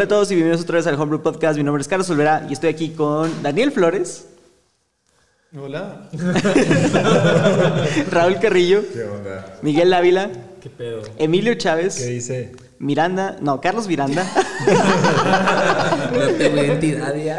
Hola a todos y bienvenidos otra vez al Homebrew Podcast. Mi nombre es Carlos Olvera y estoy aquí con Daniel Flores, Hola. Raúl Carrillo, ¿Qué onda? Miguel Ávila, ¿Qué pedo? Emilio ¿Qué Chávez, dice? Miranda, no, Carlos Miranda, No tengo identidad ya.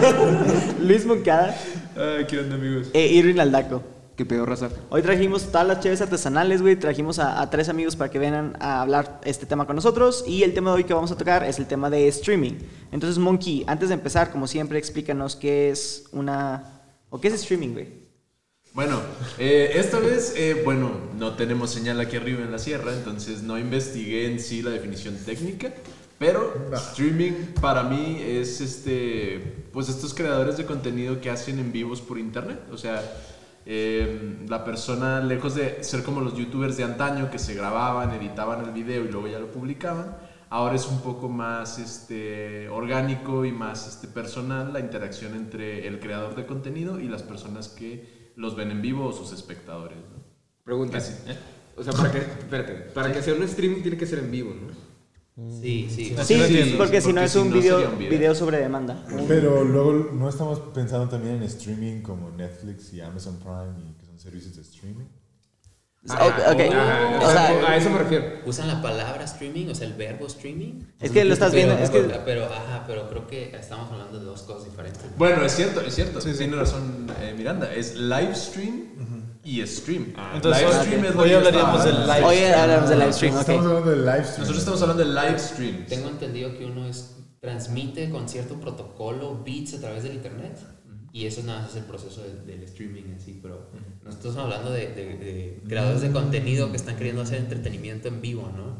Luis Moncada Ay, ¿qué onda, amigos? e Irving Aldaco. ¿Qué pedo, raza? Hoy trajimos todas las chaves artesanales, güey. Trajimos a, a tres amigos para que vengan a hablar este tema con nosotros. Y el tema de hoy que vamos a tocar es el tema de streaming. Entonces, Monkey, antes de empezar, como siempre, explícanos qué es una... ¿O qué es streaming, güey? Bueno, eh, esta vez, eh, bueno, no tenemos señal aquí arriba en la sierra, entonces no investigué en sí la definición técnica, pero streaming para mí es este, pues estos creadores de contenido que hacen en vivos por internet, o sea, eh, la persona lejos de ser como los youtubers de antaño que se grababan, editaban el video y luego ya lo publicaban, ahora es un poco más este, orgánico y más este, personal la interacción entre el creador de contenido y las personas que los ven en vivo o sus espectadores. ¿no? Pregunta. ¿eh? O sea, para que, espérate, para que sea un streaming tiene que ser en vivo, ¿no? Sí, sí. Sí, porque si no es un video, un video. video sobre demanda. Pero luego no estamos pensando también en streaming como Netflix y Amazon Prime y que son servicios de streaming. Ah, O sea, a eso me refiero. Usan la palabra streaming, o sea, el verbo streaming. Es que lo estás viendo, Pero, es que- pero, ajá, pero creo que estamos hablando de dos cosas diferentes. Bueno, es cierto, es cierto. Tiene razón eh, Miranda. Es live stream y stream. Entonces, live hoy- stream es hoy hablaríamos del live Hoy hablamos de live stream, Estamos hablando de live stream. Nosotros estamos hablando de live stream. Tengo entendido que uno es transmite con cierto protocolo bits a través del internet. Y eso nada más es el proceso del, del streaming en sí, pero nosotros estamos hablando de, de- de creadores de contenido que están queriendo hacer entretenimiento en vivo, ¿no?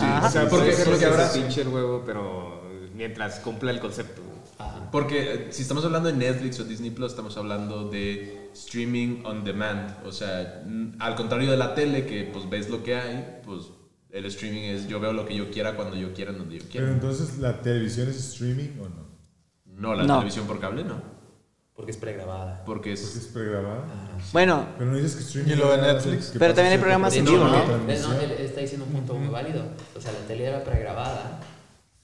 Ajá. O sea, porque sí, es lo sí, que ahora sí. pinche el huevo, pero mientras cumpla el concepto. Ajá. Porque eh, si estamos hablando de Netflix o Disney Plus, estamos hablando de streaming on demand. O sea, al contrario de la tele, que pues ves lo que hay, pues el streaming es yo veo lo que yo quiera cuando yo quiera, donde yo Pero quiera. entonces, ¿la televisión es streaming o no? No, la No. televisión por cable no. Porque es pregrabada. Porque Porque es. es pregrabada. Bueno, Pero no dices que streaming. Y lo de es Netflix. Pero también hay programas en vivo, ¿no? No, él está diciendo un punto muy válido. O sea, la tele era pregrabada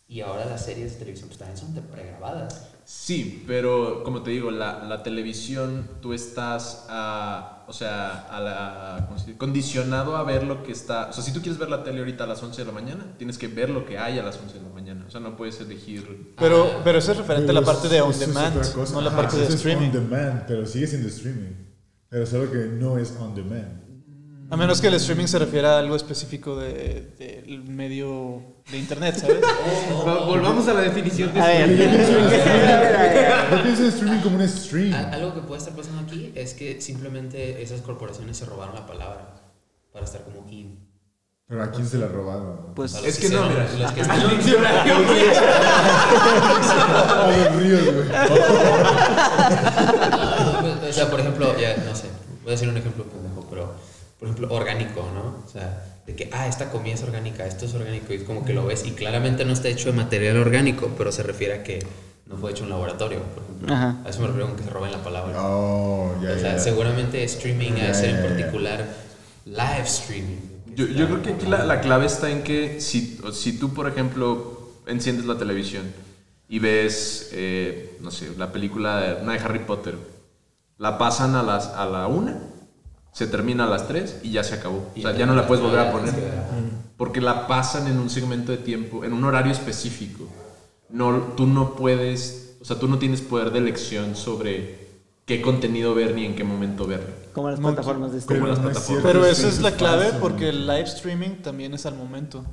y ahora las series de televisión pues también son pregrabadas. Sí, pero como te digo, la, la televisión, tú estás, a, o sea, a la, ¿cómo se dice? condicionado a ver lo que está. O sea, si tú quieres ver la tele ahorita a las 11 de la mañana, tienes que ver lo que hay a las 11 de la mañana. O sea, no puedes elegir. Pero, Ah. pero eso es referente a la parte de on demand, no la Ajá, parte de eso es streaming. on demand, pero sigue siendo streaming. Pero solo que no es on demand. A menos que el streaming se refiera a algo específico de- del medio de internet, ¿sabes? Va- Volvamos a la definición de streaming. No pienso en streaming como un stream. Al- Algo que puede estar pasando aquí es que simplemente esas corporaciones se robaron la palabra para estar como in. Pero a quién se la robaron. Pues A los Es que no, hicieron- mira. los que- A los ríos, güey. No, o sea, por ejemplo, ya no sé, voy a decir un ejemplo por ejemplo, orgánico, ¿no? O sea, de que, ah, esta comida es orgánica, esto es orgánico, y es como que lo ves, y claramente no está hecho de material orgánico, pero se refiere a que no fue hecho en un laboratorio, por ejemplo. Ajá. A eso me refiero con que se roben la palabra. Oh, ya, o sea, ya. seguramente streaming Ya, ha de ser en particular live streaming. Yo, yo creo que aquí la, la clave está en que si, si tú, por ejemplo, enciendes la televisión y ves, eh, no sé, la película de, una de Harry Potter, la pasan a, las, a la una, se termina a las tres y ya se acabó. O sea, ya no la puedes volver a poner. Porque la pasan en un segmento de tiempo, en un horario específico. No, tú no puedes, o sea, tú no tienes poder de elección sobre qué contenido ver ni en qué momento verlo. como las plataformas de streaming. las no es plataformas. Pero eso esa es la clave porque el live streaming también es al momento.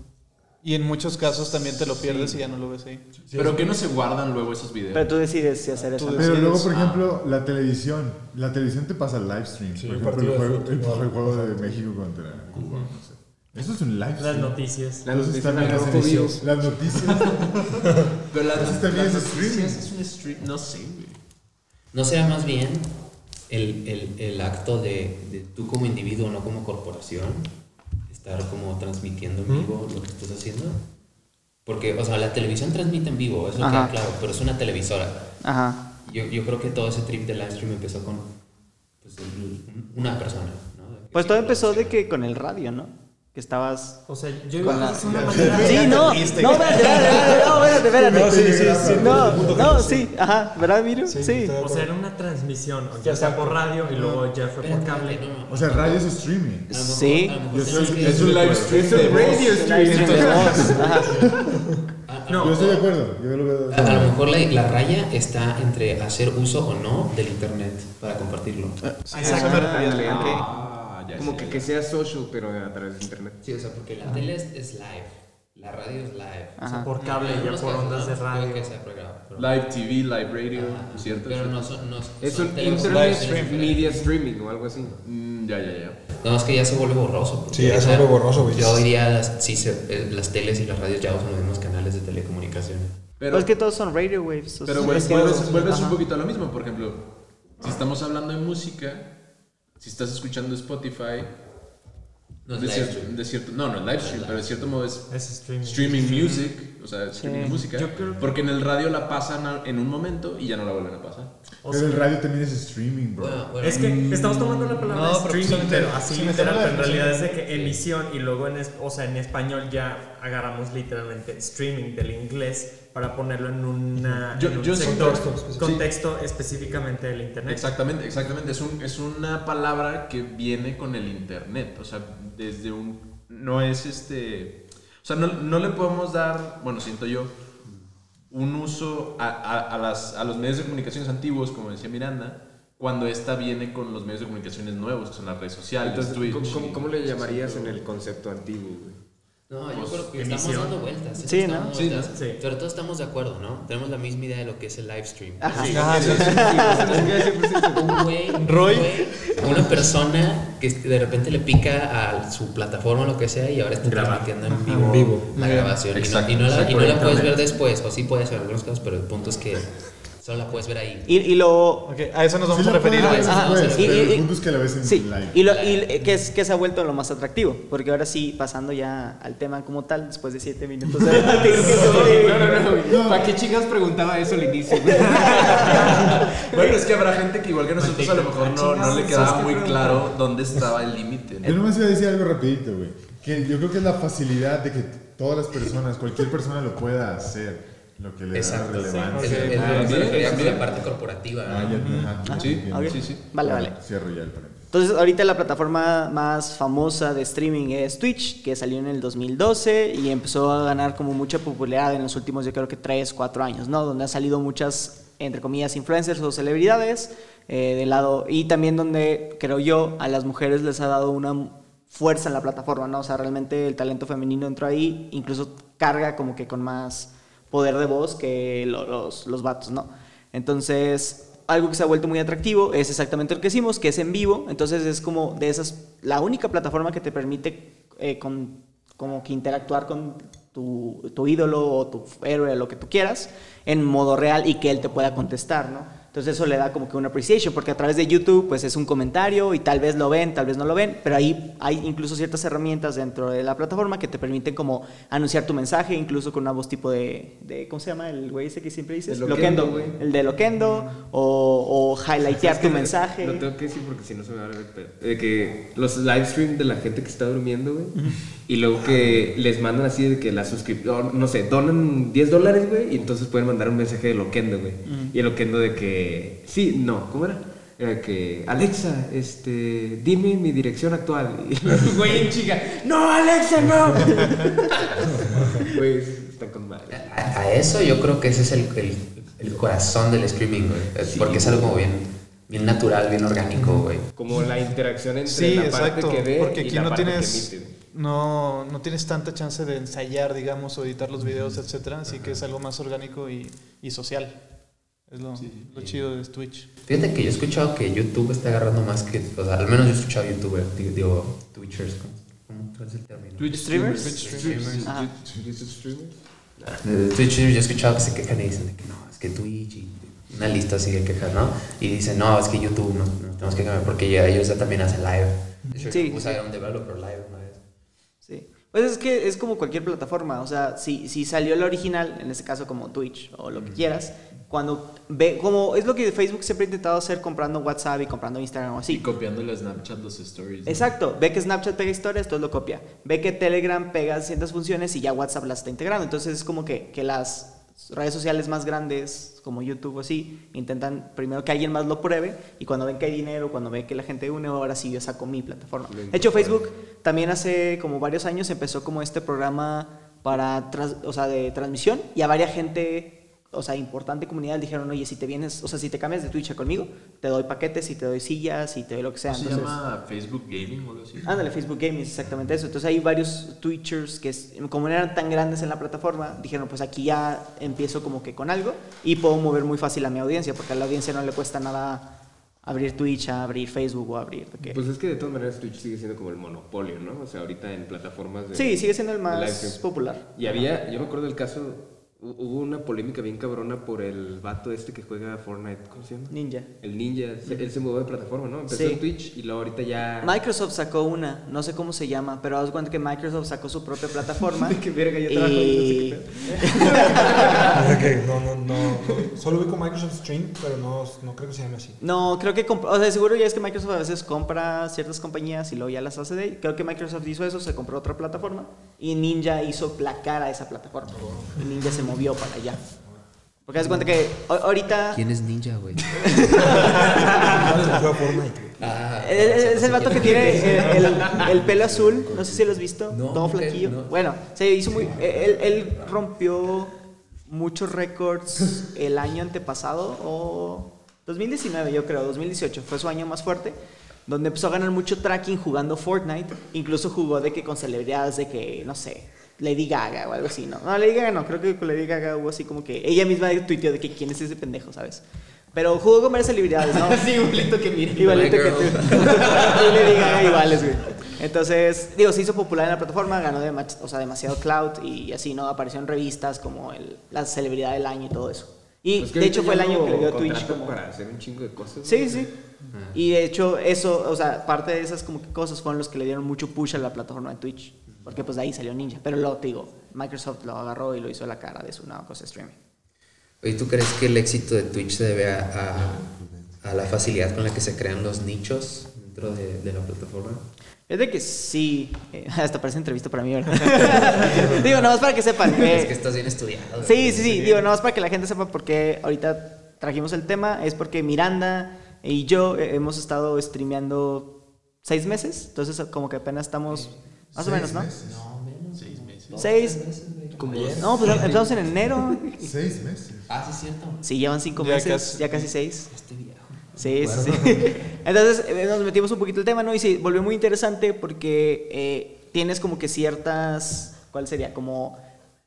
Y en muchos casos también te lo pierdes y ya no lo ves ahí. Pero que no se guardan luego esos videos. Pero tú decides si hacer eso. Pero decides. luego, por ejemplo, la televisión. La televisión te pasa live stream. por ejemplo, el juego, el, el juego de México contra Cuba. No sé. Eso es un live Las stream. noticias. La Entonces noticia también al es rojo vivo. Las noticias. Pero las, Entonces también las es noticias es un stream. No sé, güey. ¿No será más bien el, el, el acto de, de tú como individuo, no como corporación, estar como transmitiendo en vivo lo que estás haciendo? Porque, o sea, la televisión transmite en vivo, eso queda claro, pero es una televisora. Ajá. Yo, yo creo que todo ese trip de live stream empezó con pues, una persona, ¿no? Pues todo empezó de que con el radio, ¿no? Que estabas... O sea, yo Con la- es Sí, no, no, espérate, espérate, espérate, no, espérate, espérate. No, sí, sí, sí, No, no, sí, ajá, ¿verdad, Miru? Sí. O sea, era una transmisión, ya sea por radio y luego ya fue por cable. O sea, radio es streaming. Sí. Es un live stream de voz. Live stream de voz, ajá. a- a- No, Yo estoy de acuerdo. Yo lo veo. A, a lo mejor la, la raya está entre hacer uso o no del internet para compartirlo. A eso me refería, Leandro. Ah, Como que, que sea social, pero a través de internet. Sí, o sea, porque la tele es, es live, la radio es live. o sea, por cable, En ya por casos, ondas ¿no? de radio. que sea pero- Live TV, live radio, Ajá. ¿cierto? Pero no son. No, Es son un internet diferentes. media streaming o algo así. Mm, ya, ya, ya. No, es que ya se vuelve borroso. Sí, ya se vuelve borroso, güey. Ya hoy día las, sí se, eh, las teles y las radios ya usan los mismos canales de telecomunicaciones. Pero, Pues es que todos son radio waves. o pero sea, vuel- es que- vuelves, vuelves un ajá. poquito a lo mismo. Por ejemplo, si estamos hablando de música, si estás escuchando Spotify, No es de, live cier- stream. de cierto, no, no es live stream, pero de cierto modo es Es streaming. streaming music, o sea, streaming música, creo porque en el radio la pasan en un momento y ya no la vuelven a pasar. O Pero sea, el radio también es streaming, bro. Bueno, bueno, Es que estamos tomando la palabra No, pero streaming, pero así sí, literal, pero en realidad es de que emisión y luego en, es- o sea, en español ya agarramos literalmente streaming del inglés para ponerlo en, una, Yo- en un yo sector, Contexto específico. contexto específicamente del internet. Exactamente, exactamente. Es, un, es una palabra que viene con el internet. O sea, desde un. No es este. O sea, no, no le podemos dar, bueno, siento yo, un uso a, a- a las, a los medios de comunicaciones antiguos, como decía Miranda, cuando esta viene con los medios de comunicaciones nuevos, que son las redes sociales, Entonces, Twitch. ¿cómo, cómo le llamarías en el concepto antiguo, güey? No, yo Pues, creo que emisión. estamos dando vueltas. Sí, estamos ¿no? dando Sí, vueltas. ¿no? Sí. Pero todos estamos de acuerdo, ¿no? Tenemos la misma idea de lo que es el live stream. Ajá. Sí, sí. Un güey, un Roy. güey, una persona que de repente le pica a su plataforma o lo que sea y ahora está transmitiendo en vivo, En vivo. la grabación. Y no- Exacto, y no, la, y exacto, no la puedes ver después, o sí puedes en algunos casos, pero el punto es que solo la puedes ver ahí. Y, y lo... Ok, a eso nos vamos Sí a referir. puedes Ajá, y- pero y- el y- punto es que la ves en Sí, live. y, lo, y que, es, que se ha vuelto lo más atractivo, porque ahora sí, pasando ya al tema como tal, después de siete minutos de No, no, no. ¿Para qué chingas preguntaba eso al inicio? Bueno, es que habrá gente que igual que nosotros a lo mejor no, no le quedaba ¿Sabes qué muy pregunta? claro dónde estaba el límite. ¿no? Yo nomás iba a decir algo rapidito, güey. Que yo creo que es la facilidad de que todas las personas, cualquier persona lo pueda hacer. Lo que le Exacto. da relevancia. Es, es, Ah, la parte corporativa. Ah, ¿no? ya, ajá, Sí, sí, sí. Vale, vale. Cierro ya el paréntesis. Entonces, ahorita la plataforma más famosa de streaming es Twitch, que salió en el 2012 y empezó a ganar como mucha popularidad en los últimos, yo creo que 3, 4 años, ¿no? Donde han salido muchas, entre comillas, influencers o celebridades eh, de lado, y también donde, creo yo, a las mujeres les ha dado una fuerza en la plataforma, ¿no? O sea, realmente el talento femenino entró ahí, incluso carga como que con más poder de voz que lo- los, los vatos, ¿no? Entonces, algo que se ha vuelto muy atractivo es exactamente lo que hicimos, que es en vivo. Entonces, es como de esas, la única plataforma que te permite eh, con, como que interactuar con tu, tu ídolo o tu héroe, lo que tú quieras, en modo real y que él te pueda contestar, ¿no? Entonces eso le da como que una appreciation, porque a través de YouTube pues es un comentario y tal vez lo ven, tal vez no lo ven, pero ahí hay incluso ciertas herramientas dentro de la plataforma que te permiten como anunciar tu mensaje, incluso con una voz tipo de, de ¿cómo se llama? El güey ese que siempre dices, El loquendo, güey. el de Loquendo, o, o highlightear Es tu que mensaje. Lo tengo que decir porque si no se me va a ver el pedo. De que los live stream de la gente que está durmiendo, güey. Y luego que les mandan así de que la suscripción, no sé, donan 10 dólares, güey. Y entonces pueden mandar un mensaje de Loquendo, güey. Y el Loquendo de que, sí, no, ¿cómo era? Era que, Alexa, este, dime mi dirección actual. Y el güey en chica, no, Alexa, no. Güey, está con madre. A, a eso yo creo que ese es el, el, el corazón del streaming, güey. Porque es algo como bien, bien natural, bien orgánico, güey. Como la interacción entre Sí, la exacto. parte que ve porque y aquí la no parte tienes, que emite. no, no tienes tanta chance de ensayar, digamos, o editar los videos, etcétera. Así que es algo más orgánico y, y social. Es lo, lo chido de Twitch. Fíjate que yo he escuchado que YouTube está agarrando más que. O sea, al menos yo he escuchado YouTuber, digo, digo Twitchers. ¿cómo- ¿Cómo cuál es el término? Twitch ¿Streamers? Streamers. Ajá. De Twitchers yo he escuchado que se quejan y dicen de que no, es que Twitch y una lista así de quejas, ¿no? Y dicen, no, es que YouTube no, no tenemos que cambiar porque ya ellos ya también hacen live. De hecho, Sí, a un developer live una vez. Sí. Pues es que es como cualquier plataforma, o sea, si, si salió la original, en este caso como Twitch o lo que quieras, cuando ve, como es lo que Facebook siempre ha intentado hacer comprando WhatsApp y comprando Instagram o Y así. copiándole a Snapchat los stories. ¿no? Exacto, ve que Snapchat pega historias, entonces lo copia. Ve que Telegram pega ciertas funciones y ya WhatsApp las está integrando. Entonces es como que, que las redes sociales más grandes, como YouTube o así, intentan primero que alguien más lo pruebe y cuando ven que hay dinero, cuando ven que la gente une, ahora sí yo saco mi plataforma. De hecho. Facebook también hace como varios años empezó como este programa para, o sea, de transmisión y a varias gente, o sea, importante comunidad dijeron, oye, si te vienes, o sea, si te cambias de Twitch conmigo, te doy paquetes y te doy sillas y te doy lo que sea. ¿Cómo se Entonces, llama Facebook Gaming o algo así? Ándale, Facebook Gaming es exactamente eso. Entonces hay varios Twitchers que, como no eran tan grandes en la plataforma, dijeron, pues aquí ya empiezo como que con algo y puedo mover muy fácil a mi audiencia, porque a la audiencia no le cuesta nada abrir Twitch, a abrir Facebook o abrir... que- Pues es que de todas maneras Twitch sigue siendo como el monopolio, ¿no? O sea, ahorita en plataformas de... sí, sigue siendo el más popular. Y había, yo me acuerdo del caso, hubo una polémica bien cabrona por el vato este que juega Fortnite, ¿cómo se llama? Ninja. El ninja, se- él se movió de plataforma, ¿no? Empezó Sí. en Twitch y luego ahorita ya... Microsoft sacó una, no sé cómo se llama, pero haz cuenta que Microsoft sacó su propia plataforma. Qué verga, yo trabajo y... O sea que no, no, no, no- Solo ubico Microsoft Stream, pero no, no creo que se llame así. No, creo que, o sea, seguro ya es que Microsoft a veces compra ciertas compañías y luego ya las hace de ahí. Creo que Microsoft hizo eso, se compró otra plataforma y Ninja hizo placar a esa plataforma. Y Ninja se movió para allá. Porque haz cuenta que ahorita ¿Quién es Ninja, güey? Ah, es, es- es el vato que tiene el, el- el pelo azul, no sé si lo has visto, No, todo flaquillo. no. Bueno, se hizo muy él, él rompió muchos récords el año antepasado o 2019, yo creo, 2018 fue su año más fuerte. Donde empezó a ganar mucho tracking jugando Fortnite. Incluso jugó de que con celebridades de que, no sé, Lady Gaga o algo así, ¿no? No, Lady Gaga no, creo que con Lady Gaga hubo así como que ella misma tuiteó de que quién es ese pendejo, ¿sabes? Pero jugó con varias celebridades, ¿no? Sí, igualito que mira. Igualito que tú. y Lady Gaga iguales, güey. Entonces, digo, se hizo popular en la plataforma, ganó dema- o sea, demasiado clout y así, ¿no? Apareció en revistas como el, la celebridad del año y todo eso. Y Pues de hecho fue el año que le dio Twitch como... para hacer un chingo de cosas. Sí, ¿no? sí. Y de hecho, eso, o sea, parte de esas como que cosas fueron los que le dieron mucho push a la plataforma de Twitch. Porque pues de ahí salió Ninja. Pero te digo, Microsoft lo agarró y lo hizo a la cara de su nueva cosa streaming. Oye, ¿tú crees que el éxito de Twitch se debe a, a- a la facilidad con la que se crean los nichos dentro de, de la plataforma? Es de que sí, eh, hasta parece entrevista para mí, ¿verdad? digo, nada más para que sepan. eh, es que estás bien estudiado. Sí, sí, sí. Digo, nada más para que la gente sepa por qué ahorita trajimos el tema. Es porque Miranda y yo eh, hemos estado streameando seis meses. Entonces, como que apenas estamos. Más o menos, ¿no? meses. Seis meses. Seis. No, pues empezamos en enero. Seis meses. Ah, sí, es cierto. Sí, llevan cinco Ya meses, casi. ya casi seis. Este viejo. Sí, sí, sí. Entonces eh, nos metimos un poquito el tema, ¿no? Y se volvió muy interesante porque eh, tienes como que ciertas, ¿cuál sería? Como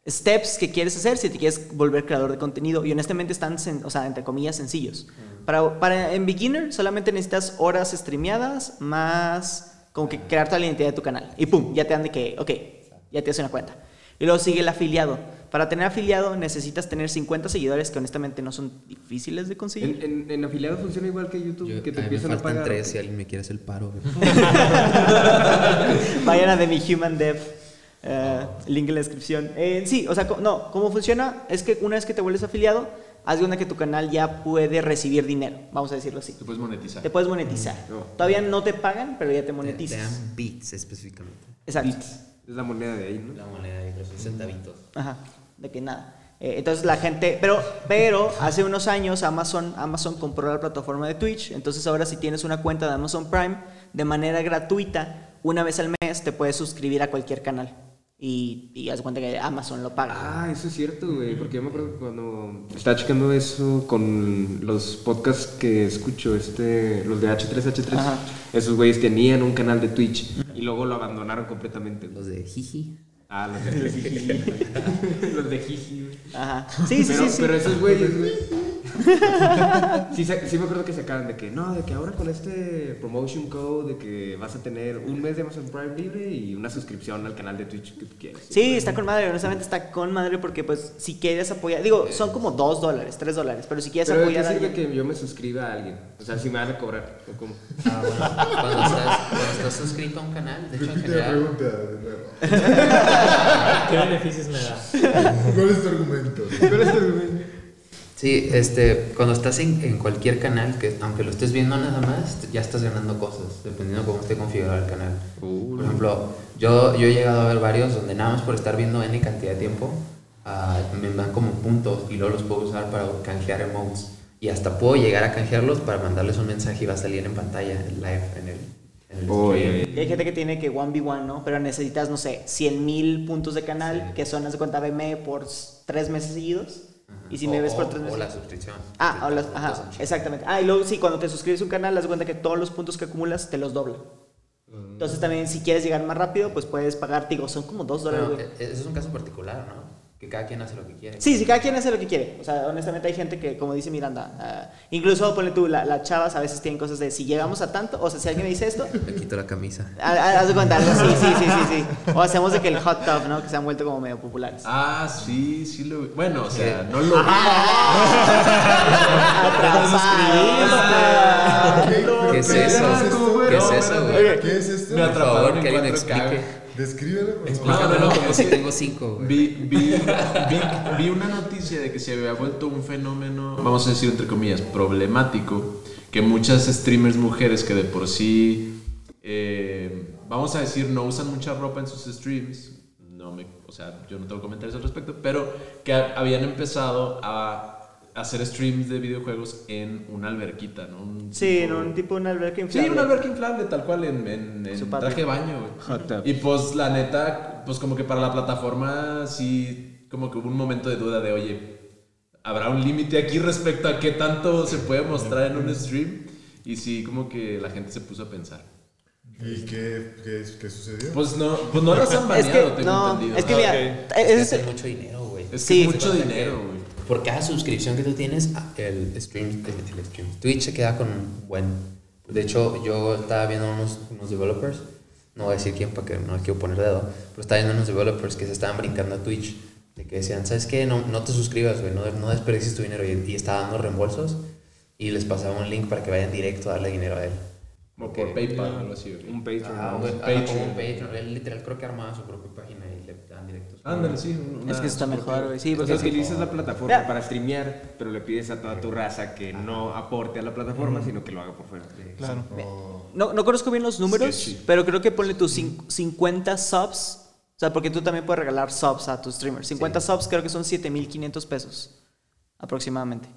steps que quieres hacer si te quieres volver creador de contenido. Y honestamente están, sen- o sea, entre comillas, sencillos. Para, para en beginner solamente necesitas horas streameadas más como que crear toda la identidad de tu canal. Y pum, ya te dan de que, ok, ya te hace una cuenta. Y luego sigue el afiliado. Para tener afiliado necesitas tener 50 seguidores que honestamente no son difíciles de conseguir. En, en, en afiliado funciona igual que YouTube, Yo, que te a mí me empiezan a pagar. tres si alguien me quiere hacer el paro. Vayan a de mi Human Dev. eh, link en la descripción. Eh, sí, o sea, no, cómo funciona es que una vez que te vuelves afiliado, haz de una que tu canal ya puede recibir dinero, vamos a decirlo así. Te puedes monetizar. Te puedes monetizar. Todavía no te pagan, pero ya te Te, te monetizas. dan bits específicamente. Exacto. Es la moneda de ahí, ¿no? La moneda de los centavitos. Ajá, de que nada. Eh, entonces la gente, pero, pero hace unos años Amazon, Amazon compró la plataforma de Twitch, entonces ahora si tienes una cuenta de Amazon Prime, de manera gratuita, una vez al mes te puedes suscribir a cualquier canal. Y, y haz cuenta que Amazon lo paga. Ah, eso es cierto, güey. Porque yo me acuerdo que cuando estaba checando eso con los podcasts que escucho, este, los de H3H3, Ajá. esos güeyes tenían un canal de Twitch y luego lo abandonaron completamente. Los de Jiji. Ah, los de Jiji. los de Jiji, güey. Ajá. Sí, sí, pero, sí, sí. pero esos güeyes, güey. Sí, sí me acuerdo que sacaban de que no, de que ahora con este promotion code de que vas a tener un mes de Amazon Prime libre y una suscripción al canal de Twitch que tú quieres. Sí, está con madre, honestamente está con madre porque pues si quieres apoyar, digo, son como 2 dólares, 3 dólares, pero si quieres Pero ¿de apoyar a sirve alguien... que yo me suscriba a alguien? O sea, si me van a cobrar, ¿o cómo? Ah, bueno. Cuando estás, cuando estás suscrito a un canal, de hecho en general. pregunta de nuevo. ¿Qué beneficios me da? ¿Cuál es tu argumento? Sí, Sí, este, cuando estás en, en cualquier canal, que aunque lo estés viendo nada más, ya estás ganando cosas, dependiendo de cómo esté configurado el canal. Por ejemplo, yo, yo he llegado a ver varios donde nada más por estar viendo N cantidad de tiempo, ah, me dan como puntos y luego los puedo usar para canjear emotes. Y hasta puedo llegar a canjearlos para mandarles un mensaje y va a salir en pantalla, en live, en el, Y hay gente que tiene que 1v1, ¿no? Pero necesitas, no sé, 100 mil puntos de canal, que son, haz de cuenta, BM por tres meses seguidos. Y si me O- ves por o- tres O meses. la suscripción. Ah, o las- ajá, exactamente. Ah, y luego sí, cuando te suscribes a un canal, haz de cuenta que todos los puntos que acumulas te los dobla. Entonces también si quieres llegar más rápido, pues puedes pagar, digo, son como dos dólares, Bueno, güey. e- ese es un caso particular, ¿no? Que cada quien hace lo que quiere. Sí, sí, cada quien hace lo que quiere. O sea, honestamente hay gente que, como dice Miranda, ah, incluso ponle tú, la- las chavas a veces tienen cosas de si llegamos a tanto, o sea, si alguien me dice esto, Me quito la camisa. ah, ah, haz de cuenta, algo así, sí, sí, sí, sí. O hacemos de que el hot tub, ¿no? Que se han vuelto como medio populares. Ah, sí, sí lo vi. Bueno, o sea, no lo vi. ¿Qué es eso? ¿Qué es eso, güey? ¿Qué es esto? Me Por favor, atraparon que en alguien 4K. explique. Descríbelo, por. Explícamelo no, si tengo cinco. Vi, vi, vi, vi una noticia de que se había vuelto un fenómeno, vamos a decir entre comillas, problemático, que muchas streamers mujeres que de por sí, eh, vamos a decir, no usan mucha ropa en sus streams, no me, o sea, yo no tengo comentarios al respecto, pero que ha- habían empezado a hacer streams de videojuegos en una alberquita, ¿no? Un Sí, tipo- en un tipo de una alberca Sí, inflable. una alberca inflable, tal cual, en, en, en traje de baño, güey. Y pues la neta, pues como que para la plataforma sí, como que hubo un momento de duda de, oye, ¿habrá un límite aquí respecto a qué tanto se puede mostrar en un stream? Y sí, como que la gente se puso a pensar. ¿Y qué, qué, qué sucedió? Pues no, pues no las han Es baneado, que, tengo no, entendido. es que Ah, mira, ok. Es que es- mucho dinero, güey. Es que sí. es mucho dinero, güey. Por cada suscripción que tú tienes, ah, el stream, el, el stream, Twitch se queda con un buen. De hecho, yo estaba viendo unos, unos developers, no voy a decir quién porque no quiero poner dedo, pero estaba viendo unos developers que se estaban brincando a Twitch, de que decían, ¿sabes qué? No, no te suscribas, güey, no, no desperdicies tu dinero. Y, y estaba dando reembolsos y les pasaba un link para que vayan directo a darle dinero a él. Como por PayPal o algo así, güey. Un Patreon. Ah, un ajá, Patreon. como un Patreon. Él literal creo que armaba su propia página directos. Ándale, sí. una- Es que está mejor, güey. Sí, O porque sea, utilizas la plataforma para streamear, pero le pides a toda tu raza que no aporte a la plataforma, sino que lo haga por fuera. Claro. no, no conozco bien los números, Sketchy. pero creo que ponle tus cin- 50 subs. O sea, porque tú también puedes regalar subs a tus streamers. 50 subs creo que son 7500 pesos aproximadamente.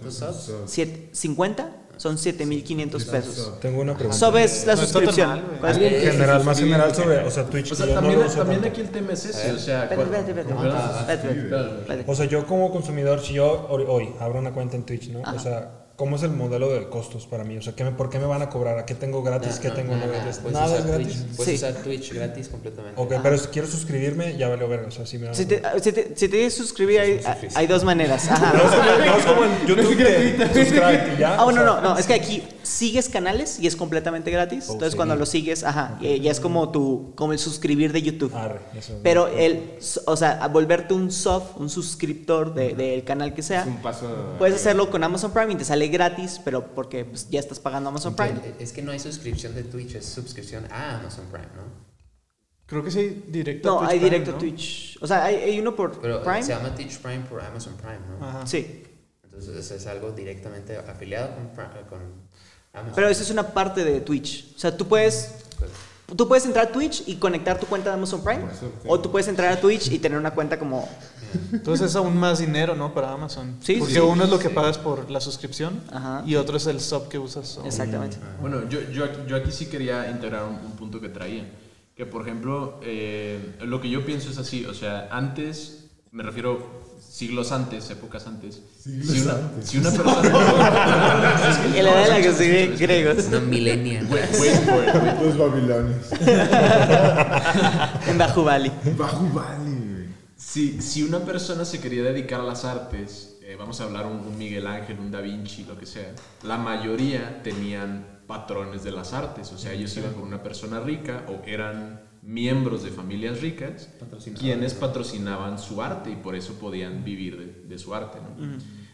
¿Cuántos subs? Siete- 50 son 7500 pesos. Tengo una pregunta. Sub es la suscripción. General, más general sobre, o sea, Twitch. O sea, también, también aquí el tema es ese, o sea... Espérate, ¿cuál- espérate, espérate. ¿verdad? Espérate, espérate, espérate. O sea, yo como consumidor, si yo hoy, hoy abro una cuenta en Twitch, ¿no? Ajá. O sea, ¿cómo es el modelo de costos para mí? O sea, ¿qué me, ¿por qué me van a cobrar? ¿A qué tengo gratis? ¿Qué tengo no gratis? Puedes Nada es usar gratis. Twitch. Puedes Sí. usar Twitch gratis completamente. Ok, pero si quiero suscribirme, ya valió verga. O sea, sí me van a Si te, si te, si te quieres suscribir, hay, hay dos maneras. Ajá. No es como, no es como en YouTube que subscribe y ya. Ah, o bueno, sea, no, no, es que aquí sigues canales y es completamente gratis. Entonces cuando lo sigues, ajá, eh, ya es como tu, como el suscribir de YouTube. Arre, eso. Pero el, o sea, a volverte un sub, un suscriptor de- del canal que sea, Es un paso. puedes hacerlo con Amazon Prime y te sale gratis, pero porque pues, ya estás pagando Amazon Prime. Es que no hay suscripción de Twitch, es suscripción a Amazon Prime, ¿no? Creo que sí, directo No, a Twitch hay Prime, directo ¿no? a Twitch. O sea, hay, hay uno por Pero Prime. se llama Twitch Prime por Amazon Prime, ¿no? Ajá. Sí. Entonces es algo directamente afiliado con, con Pero eso es una parte de Twitch. O sea, tú puedes Pues, Tú puedes entrar a Twitch y conectar tu cuenta de Amazon Prime. O tú puedes entrar a Twitch y tener una cuenta como. Entonces es aún más dinero, ¿no? Para Amazon. Sí, Porque sí. uno es lo que pagas por la suscripción Ajá. y otro es el sub que usas. o- Exactamente. Bueno, yo, yo, aquí, yo aquí sí quería integrar un, un punto que traía. Que, por ejemplo, eh, lo que yo pienso es así. O sea, antes, me refiero siglos antes, épocas antes. Siglos si, una, antes. si una persona... En la edad en la que se viven griegos. Una millennial. Wait, wait for it, wait. Los babilonios. En Bajubali. Bajubali, güey. Si, si una persona se quería dedicar a las artes, eh, vamos a hablar un, un Miguel Ángel, un Da Vinci, lo que sea, la mayoría tenían patrones de las artes, o sea, ellos iban con una persona rica o eran miembros de familias ricas quienes patrocinaban su arte y por eso podían vivir de, de su arte. ¿no?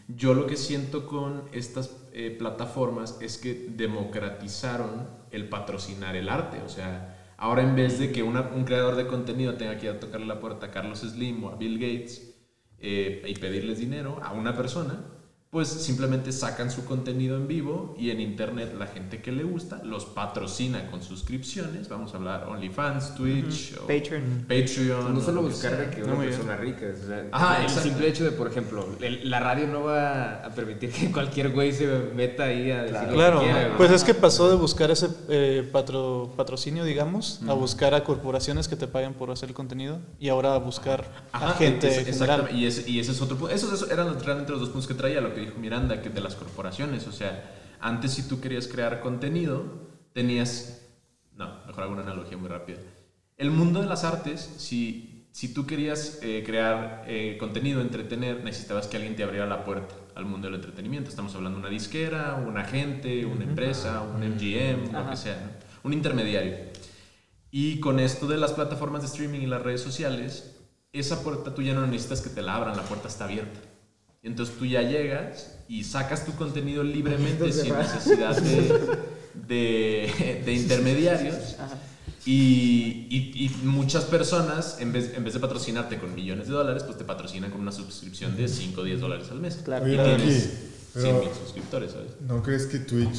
Yo lo que siento con estas eh, plataformas es que democratizaron el patrocinar el arte, o sea, ahora en vez de que una- un creador de contenido tenga que ir a tocarle la puerta a Carlos Slim o a Bill Gates, eh, y pedirles dinero a una persona, pues simplemente sacan su contenido en vivo y en internet la gente que le gusta los patrocina con suscripciones. Vamos a hablar OnlyFans, Twitch, o Patreon. Patreon. No solo buscar de que una persona rica. O sea, Ajá, el exacto. simple hecho de, por ejemplo, el- la radio no va a permitir que cualquier güey se meta ahí a decir Claro, lo que quiera. güey. pues es que pasó de buscar ese eh, patro- patrocinio, digamos, a buscar a corporaciones que te paguen por hacer el contenido y ahora a buscar a Ajá, gente es- general. Y ese, y ese es otro punto. Esos, esos eran los- realmente los dos puntos que traía, lo que dijo Miranda, que de las corporaciones. O sea, antes si tú querías crear contenido, tenías... No, mejor hago una analogía muy rápida. El mundo de las artes, si, si tú querías eh, crear eh, contenido, entretener, necesitabas que alguien te abriera la puerta al mundo del entretenimiento. Estamos hablando de una disquera, un agente, una empresa, un MGM, lo que sea, ¿no? un intermediario. Y con esto de las plataformas de streaming y las redes sociales, esa puerta tú ya no necesitas que te la abran, la puerta está abierta. Y entonces tú ya llegas y sacas tu contenido libremente sin necesidad de, de, de intermediarios. Y, y- y muchas personas, en vez, en vez de patrocinarte con millones de dólares, pues te patrocinan con una suscripción de 5 o 10 dólares al mes. Claro. Y tienes Ricky, 100 pero- mil suscriptores, ¿sabes? ¿No crees que Twitch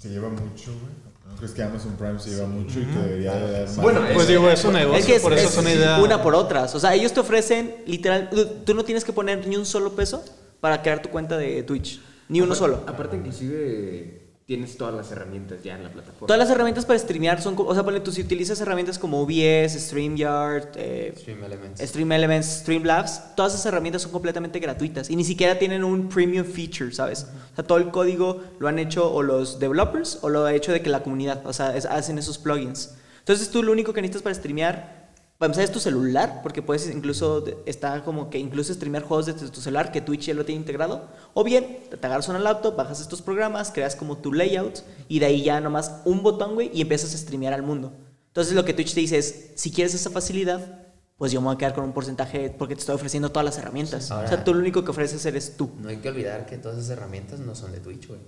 se lleva mucho, güey? ¿No crees que Amazon Prime se lleva mucho y que debería de dar más? Bueno, Pues digo, es un negocio, Es que es, por eso es una idea. una por otras. O sea, ellos te ofrecen literal. Tú no tienes que poner ni un solo peso para crear tu cuenta de Twitch. Ni uno Apar- solo. Aparte, inclusive, tienes todas las herramientas ya en la plataforma. Todas las herramientas para streamear son. O sea, ponle tú, si utilizas herramientas como OBS, StreamYard, eh, Stream Elements. Stream Elements, Streamlabs, todas esas herramientas son completamente gratuitas y ni siquiera tienen un premium feature, ¿sabes? O sea, todo el código lo han hecho o los developers o lo ha hecho de que la comunidad, o sea, es- hacen esos plugins. Entonces tú lo único que necesitas para streamear, para empezar es tu celular, porque puedes incluso, está como que incluso streamear juegos desde tu celular, que Twitch ya lo tiene integrado, o bien te agarras una laptop, bajas estos programas, creas como tu layout y de ahí ya nomás un botón, güey, y empiezas a streamear al mundo. Entonces lo que Twitch te dice es, si quieres esa facilidad, pues yo me voy a quedar con un porcentaje porque te estoy ofreciendo todas las herramientas. Ahora- o sea, tú lo único que ofreces eres tú. No hay que olvidar que todas esas herramientas no son de Twitch, güey.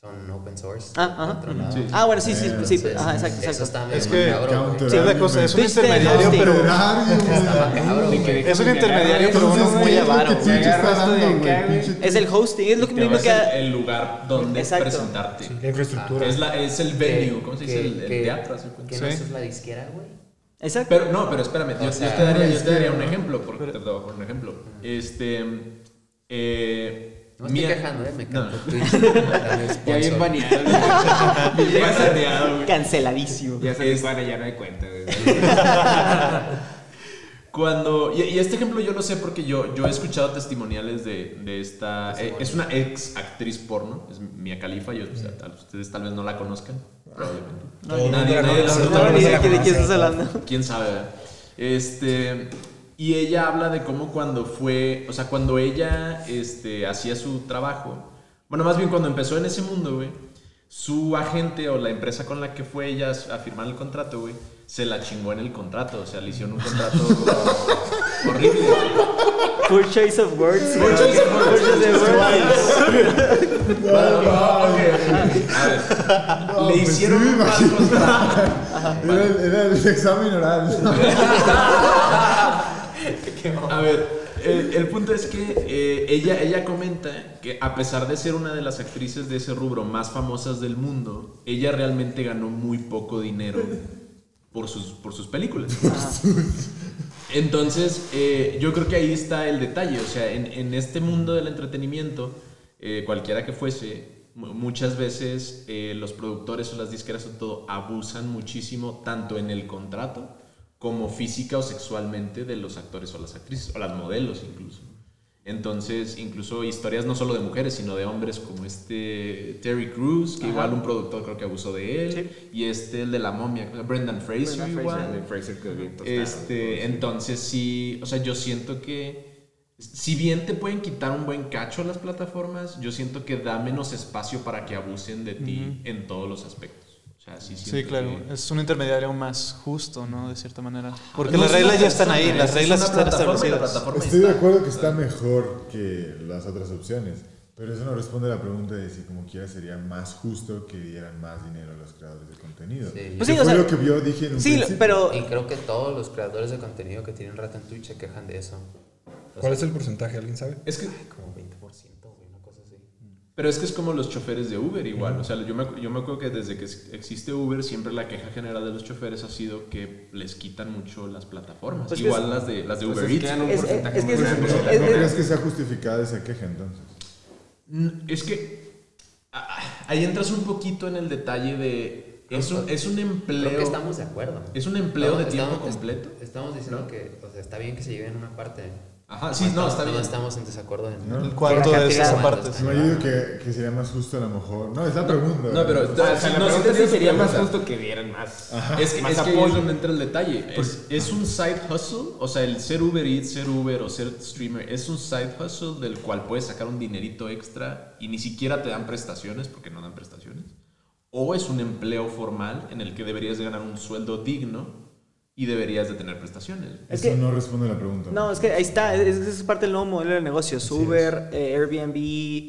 Son open source. Ah, ajá. Sí. Ah, bueno, sí, sí, sí, Entonces, ajá, exacto, Eso exacto. está medio Es que-. Counter- Sí, es la cosa, es un intermediario, pero Está que Es un que intermediario, pero uno muy que avaro, está Es el hosting, es lo Te mismo que... el, el lugar donde Exacto. presentarte. Sí, la infraestructura. Es, la, es el venue, ¿cómo se dice? Que- El, que- teatro. Que no es la disquera, güey. Exacto. Pero no, pero espérame, yo, te daría, yo es te daría que- un ejemplo, porque te voy a poner un ejemplo. Este. Eh, No me estoy quejando, eh. Me No. encanta Twitch. Dame Ya bien baneado. güey. Bien baneado, güey. Canceladísimo. Ya se Es- para, ya no hay cuenta, güey. Cuando, y, y este ejemplo yo lo sé porque yo, yo he escuchado testimoniales de, de esta. eh, es una ex actriz porno, es Mia Khalifa. Yo, o sea, tal- ustedes tal vez no la conozcan, probablemente. Todo Nadie- mundo nadie la la- conoce, No, mundo de la qué- de quién sabe. ¿verdad? Este, y ella habla de cómo cuando fue, o sea, cuando ella este, hacía su trabajo, bueno, más bien cuando empezó en ese mundo, güey, su agente o la empresa con la que fue ella a firmar el contrato, güey, se la chingó en el contrato, o sea, le hicieron un contrato horrible. Poor choice of words. Poor choice of words. Poor choice of words. Bueno, ok, ok. A ver, No, le hicieron sí, un contrato. Era el examen oral. A ver, el, punto es que eh, ella, ella comenta que a pesar de ser una de las actrices de ese rubro más famosas del mundo, ella realmente ganó muy poco dinero por sus, por sus películas. Entonces, eh, yo creo que ahí está el detalle. O sea, en, en este mundo del entretenimiento, eh, cualquiera que fuese, mu- muchas veces los productores o las disqueras o todo abusan muchísimo, tanto en el contrato como física o sexualmente de los actores o las actrices, o las modelos incluso. Entonces, incluso historias no solo de mujeres, sino de hombres como este Terry Crews, que igual un productor creo que abusó de él, y este, el de la momia, Brendan Fraser Brendan igual. Fraser. De Fraser que bien tostado. Este, entonces sí, o sea, yo siento que si bien te pueden quitar un buen cacho las plataformas, yo siento que da menos espacio para que abusen de ti en todos los aspectos. Sea, sí claro. que- Es un intermediario más justo, ¿no? De cierta manera. Porque No las reglas ya están ahí, las reglas están establecidas. plataforma Estoy de acuerdo que está mejor que las otras opciones, pero eso no responde a la pregunta de si como quiera sería más justo que dieran más dinero a los creadores de contenido. Sí. Pues sí, o fue sea, lo que yo dije en un Sí, principio. pero Y creo que todos los creadores de contenido que tienen rato en Twitch se quejan de eso. ¿Cuál es el porcentaje? ¿Alguien sabe? Es que, Como 20%, güey, una cosa así. Pero es que es como los choferes de Uber igual. O sea, yo me, yo me acuerdo que desde que existe Uber, siempre la queja general de los choferes ha sido que les quitan mucho las plataformas. Pues que igual es- las de, las de Pues Uber es que Eats. Es- es que es- grande. ¿No es- crees que sea justificada esa queja entonces? Es que ah, ahí entras un poquito en el detalle de... Es un, es un Creo que empleo... estamos de acuerdo. ¿Es un empleo No, de tiempo estamos- completo? Estamos diciendo ¿No? que, o sea, está bien que se lleve en una parte. Ajá, sí, no, está bien. estamos en desacuerdo en. ¿No? El cuarto de esas partes. No, yo digo que, que sería más justo a lo mejor. No, es la pregunta. No, pero... O sea, no, sí pregunta te sería más justo que dieran más. Es que, más es que ahí es apoyo. donde entra el detalle. Es, es un side hustle, o sea, el ser Uber Eats, ser Uber o ser streamer, es un side hustle del cual puedes sacar un dinerito extra y ni siquiera te dan prestaciones, porque no dan prestaciones. O es un empleo formal en el que deberías de ganar un sueldo digno y deberías de tener prestaciones. Es Eso que- no responde a la pregunta. No, es que ahí está, es, es parte del nuevo modelo de negocios. Uber, eh, Airbnb,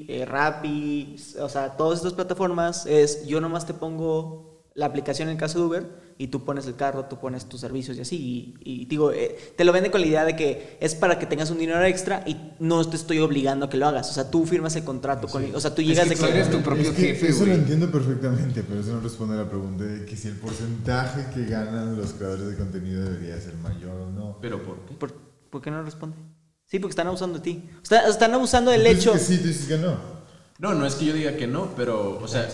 eh, Rappi, o sea, todas estas plataformas es yo nomás te pongo la aplicación en el caso de Uber y tú pones el carro, tú pones tus servicios y así. Y, y digo, eh, te lo venden con la idea de que es para que tengas un dinero extra y no te estoy obligando a que lo hagas. O sea, tú firmas el contrato con, o sea, tú llegas que de tú eres tu propio es que jefe, eso lo entiendo perfectamente, pero eso no responde a la pregunta de que si el porcentaje que ganan los creadores de contenido debería ser mayor o no. ¿Pero por qué? ¿Por, por qué no responde? Sí, porque están abusando de ti. Está- están abusando del hecho. que sí, tú dices que no. No, no es que yo diga que no, pero, o sea.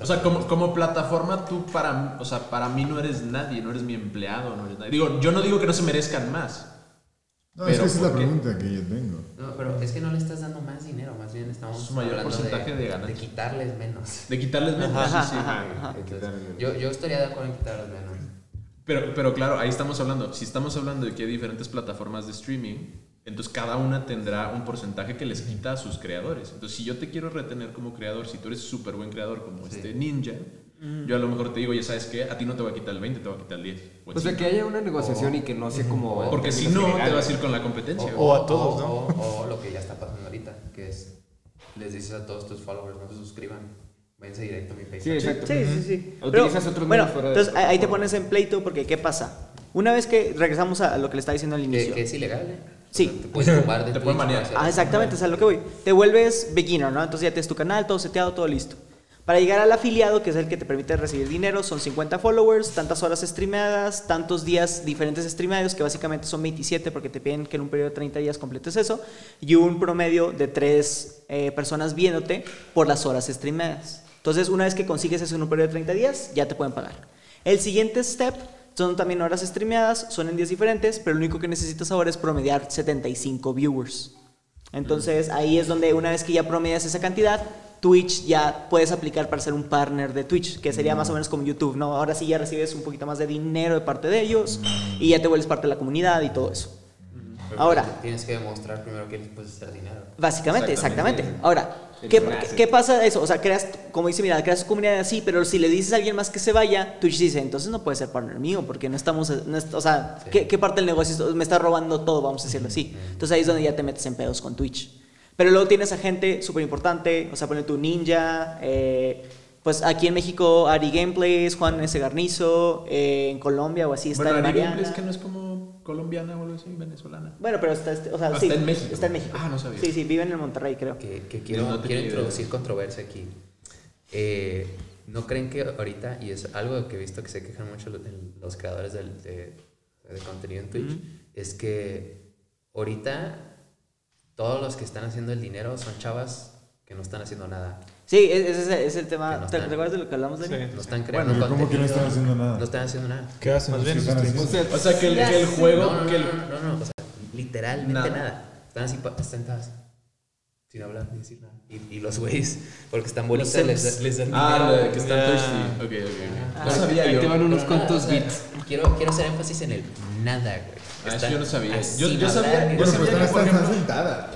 O sea, como, como plataforma, tú para, o sea, para mí no eres nadie, no eres mi empleado, no eres nadie. Digo, yo no digo que no se merezcan más. No, es que esa es la pregunta que yo tengo. No, pero es que no le estás dando más dinero, más bien estamos Es un mayor hablando porcentaje de de, ganancia. quitarles menos. De quitarles menos. Ajá, sí, sí, ajá, ajá. Entonces, yo, yo estaría de acuerdo en quitarles menos. Pero, pero claro, ahí estamos hablando. Si estamos hablando de que hay diferentes plataformas de streaming, entonces cada una tendrá un porcentaje que les quita a sus creadores. Entonces, si yo te quiero retener como creador, si tú eres súper buen creador como este ninja, yo a lo mejor te digo, ya sabes qué, a ti no te va a quitar el 20, te va a quitar el 10. o el O sea, 5. que haya una negociación y que no sea como. Porque si no, te vas a ir con la competencia. güey. O a todos, ¿no? O, o lo que ya está pasando ahorita, que es, les dices a todos tus followers, no se suscriban, váyanse directo a mi Facebook. Sí, exacto. Sí, sí, sí. O Pero, utilizas otros bueno, fuera entonces ahí te pones en pleito porque ¿qué pasa? Una vez que regresamos a lo que le estaba diciendo al Que, inicio. que es ilegal, ¿eh? Sí. O sea, te pueden tumbar de Te pueden banear. Ah, eso. exactamente, es a lo que voy. Te vuelves beginner, ¿no? Entonces ya tienes tu canal, todo seteado, todo listo. Para llegar al afiliado, que es el que te permite recibir dinero, son 50 followers, tantas horas streameadas, tantos días diferentes streameados, que básicamente son 27 porque te piden que en un periodo de 30 días completes eso, y un promedio de 3 personas viéndote por las horas streameadas. Entonces, una vez que consigues eso en un periodo de 30 días, ya te pueden pagar. El siguiente step son también horas streameadas, son en días diferentes, pero lo único que necesitas ahora es promediar 75 viewers. Entonces ahí es donde una vez que ya promedias esa cantidad, Twitch ya puedes aplicar para ser un partner de Twitch, que sería más o menos como YouTube, ¿no? Ahora sí ya recibes un poquito más de dinero de parte de ellos y ya te vuelves parte de la comunidad y todo eso. Pero Ahora. Tienes que demostrar primero que puedes hacer dinero. Básicamente, exactamente. Exactamente. Ahora, ¿qué, qué- pasa de eso? O sea, creas, como dice, mira, creas tu comunidad así, pero si le dices a alguien más que se vaya, Twitch dice, entonces no puede ser partner mío, porque no estamos, no o sea, Sí. ¿qué, qué parte del negocio me está robando todo, vamos a decirlo así? Entonces ahí es donde ya te metes en pedos con Twitch. Pero luego tienes a gente súper importante, o sea, pone tu Ninja, eh, pues aquí en México Ari Gameplays, Juan S. Garnizo, eh, en Colombia o así está Bueno, Ari. Gameplays que no es como colombiana o algo así, venezolana. Bueno, pero está, este- o sea, Ah, sí, está en México. Está en México. Ah, no sabía. Sí, sí, viven en Monterrey, creo. Que, que quiero, No quiero idea. introducir controversia aquí. Eh, ¿No creen que ahorita, y es algo que he visto que se quejan mucho los, los creadores del- de, de contenido en Twitch, es que ahorita todos los que están haciendo el dinero son chavas que no están haciendo nada. Sí, ese es, el- es el Que tema. no ¿Te están. recuerdas de lo que hablamos de Sí. No están creando Bueno, ¿cómo que no están haciendo nada? No están haciendo nada. ¿Qué hacen? Más bien, O sea, que el, que el juego. No, no, que el- no, no, no, no, o sea, literalmente Nada. nada. Están así sentadas, sin hablar ni decir nada. Y, y los güeyes, porque están bonitas, les, les dan Ah, dinero. que están thirsty. Ok, ok, ok. Ah, No sabía Ahí yo. te van unos cuantos o sea, bits. Quiero, quiero hacer énfasis en el nada, güey. Ah, eso yo no sabía. Yo, yo sabía, yo Bueno, sabía pues que, están, por ejemplo, sentada.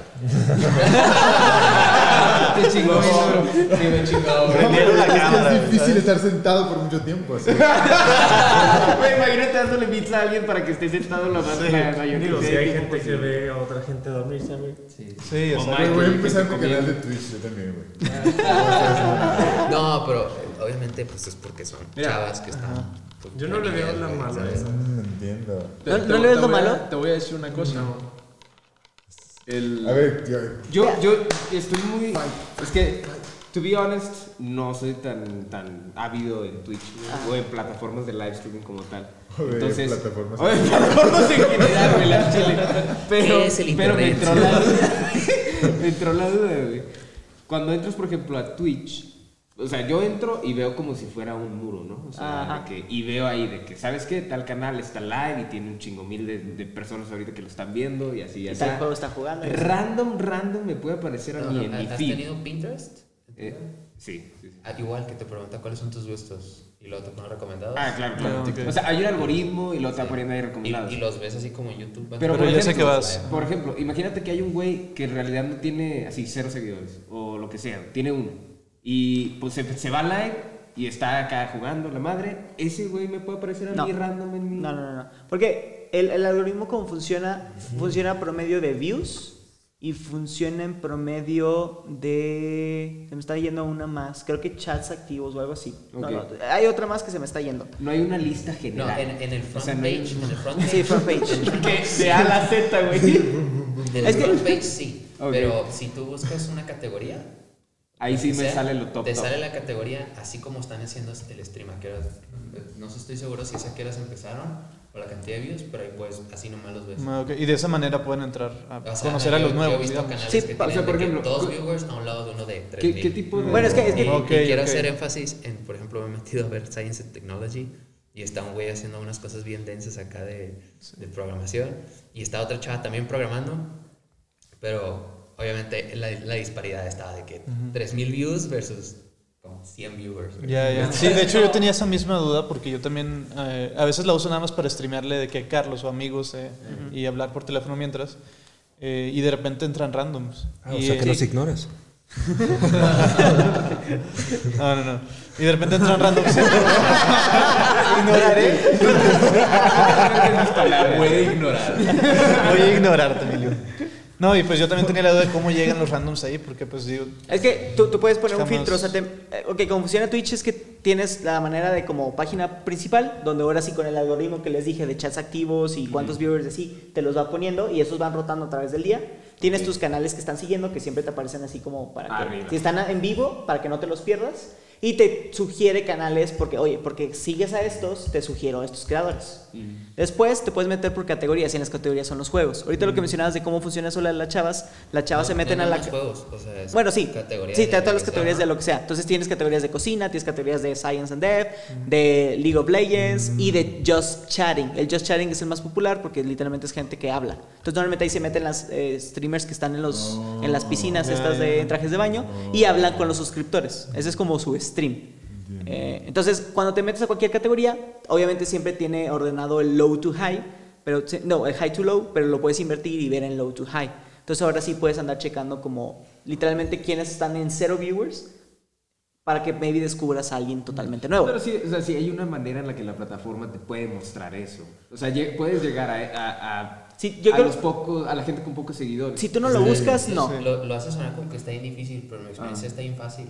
Te chingó, bro. Sí, me chingó, güey. Prendieron la Es que cámara, es difícil ¿sabes? estar sentado por mucho tiempo. Así. Güey, imagínate dándole bits a alguien para que esté sentado en la banda de la mayonesa. Digo, si hay gente que ve a otra gente dormirse, güey. Sí. Sí, O. Güey, voy a que empezar mi canal de Twitch, yo también, güey. No, pero eh, obviamente pues es porque son Mira. chavas que están... pues, Yo no le veo la mala. Mm, entiendo. ¿No- te- no le ves lo malo? Te voy a decir una cosa. El, A ver, tío, Yo, yo estoy muy. Es que, to be honest, no soy tan, tan ávido en Twitch ¿no? o en plataformas de live streaming como tal. Entonces, plataformas. o de plataformas en general, güey, la chile. Pero, ¿Qué es el pero me entró la duda. me entró la duda, güey. Cuando entras, por ejemplo, a Twitch. O sea, yo entro y veo como si fuera un muro, ¿no? O sea, Ajá. de que, y veo ahí de que, ¿sabes qué? Tal canal está live y tiene un chingo mil de, de personas ahorita que lo están viendo y así, Y así. tal juego está jugando. y. Random, random me puede aparecer a No, mí no, en mi ¿Has feed. tenido Pinterest? Eh, sí, sí, sí. Ah, igual que te pregunta cuáles son tus gustos y luego te pone recomendados. Ah, claro, claro. Ah. O sea, hay un algoritmo y lo está Sí. poniendo ahí y, recomendados. y los ves así como en YouTube. Pero, ya sé que vas. Por ejemplo, imagínate que hay un güey que en realidad no tiene así cero seguidores o lo que sea, tiene uno. Y pues se, se va live y está acá jugando la madre. Ese güey me puede aparecer a No. mí random en mi. No, no, no, no. Porque el, el algoritmo como funciona, funciona a promedio de views y funciona en promedio de... Se me está yendo una más. Creo que chats activos o algo así. No, no, hay otra más que se me está yendo. No hay una lista No, general. en, en el O front sea, no page. En el front page. Sí, front page. Que de A a la Z, güey. En el Es que- front page sí. Pero si tú buscas una categoría. Ahí sí me sea, sale lo top. Te top. sale la categoría así como están haciendo el stream. ¿A qué horas? No sé, estoy seguro si es a qué horas empezaron o la cantidad de views, pero ahí pues así nomás los ves. Ah, ok. Y de esa manera pueden entrar a O sea, conocer yo- a los yo nuevos, he visto canales Sí, que o sea, por que ejemplo, dos viewers a un lado de uno de ¿Qué, 3000. qué tipo de.? Bueno, es que- es Y, y Ok, quiero ok. hacer énfasis en, por ejemplo, me he metido a ver Science and Technology y está un güey haciendo unas cosas bien densas acá de, de programación y está otra chava también programando, pero obviamente la, la disparidad estaba de que 3000 views versus como 100 viewers. Ya, ya. Sí, de hecho yo tenía esa misma duda porque yo también eh, a veces la uso nada más para streamearle de que a Carlos o amigos eh, y hablar por teléfono mientras. eh, y de repente entran randoms. Ah, o y, sea que los ignoras. No, no, no. Y de repente entran randoms. Ignoraré. Puede ignorar. Voy a ignorarte, Emilio. No, y pues yo también tenía la duda de cómo llegan los randoms ahí, porque pues digo, Es que tú, tú puedes poner un filtro, o sea, te, eh, ok, como funciona Twitch es que tienes la manera de como página principal, donde ahora sí con el algoritmo que les dije de chats activos y cuántos viewers así, te los va poniendo y esos van rotando a través del día. Tienes tus canales que están siguiendo, que siempre te aparecen así como para que, Arriba. si están en vivo, para que no te los pierdas. Y te sugiere canales porque, oye, porque sigues a estos, te sugiero a estos creadores. Después te puedes meter por categorías y en las categorías son los juegos. Ahorita lo que mencionabas de cómo funciona eso de las chavas, las chavas se meten no a la... más juegos, o sea, es Bueno, sí. categorías Sí, te da todas las categorías sea. de lo que sea. Entonces tienes categorías de cocina, tienes categorías de Science and Dev, de League of Legends y de Just Chatting. El Just Chatting es el más popular porque literalmente es gente que habla. Entonces normalmente ahí se meten las eh, streamers que están en, los, en las piscinas ya, estas de trajes de baño y hablan con los suscriptores. Ese es como su stream. Eh, entonces, cuando te metes a cualquier categoría, obviamente siempre tiene ordenado el low to high, pero no, el high to low, pero lo puedes invertir y ver en low to high. Entonces ahora sí puedes andar checando como literalmente quienes están en cero viewers para que maybe descubras a alguien totalmente nuevo. Pero sí, o sea, sí hay una manera en la que la plataforma te puede mostrar eso. O sea, puedes llegar a, a, a, Sí, yo a creo- los pocos, a la gente con pocos seguidores. Si tú no lo buscas, no. Lo, lo hace sonar como que está bien difícil, pero mi experiencia está bien fácil.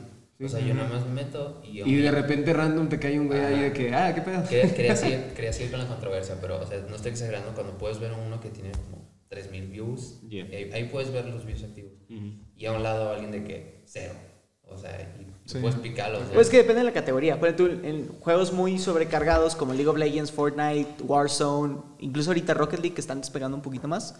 O sea, yo nada más me meto y... Y de repente random te cae un güey ahí de que, ah, qué pedo. Quería, quería, seguir, quería seguir con la controversia, pero o sea, no estoy exagerando cuando puedes ver uno que tiene como 3000 views. Yeah. ahí, ahí puedes ver los views activos. Y a un lado alguien de que cero. O sea, y Sí. puedes picarlos. Pues que depende de la categoría. Por ejemplo, en juegos muy sobrecargados como League of Legends, Fortnite, Warzone, incluso ahorita Rocket League que están despegando un poquito más.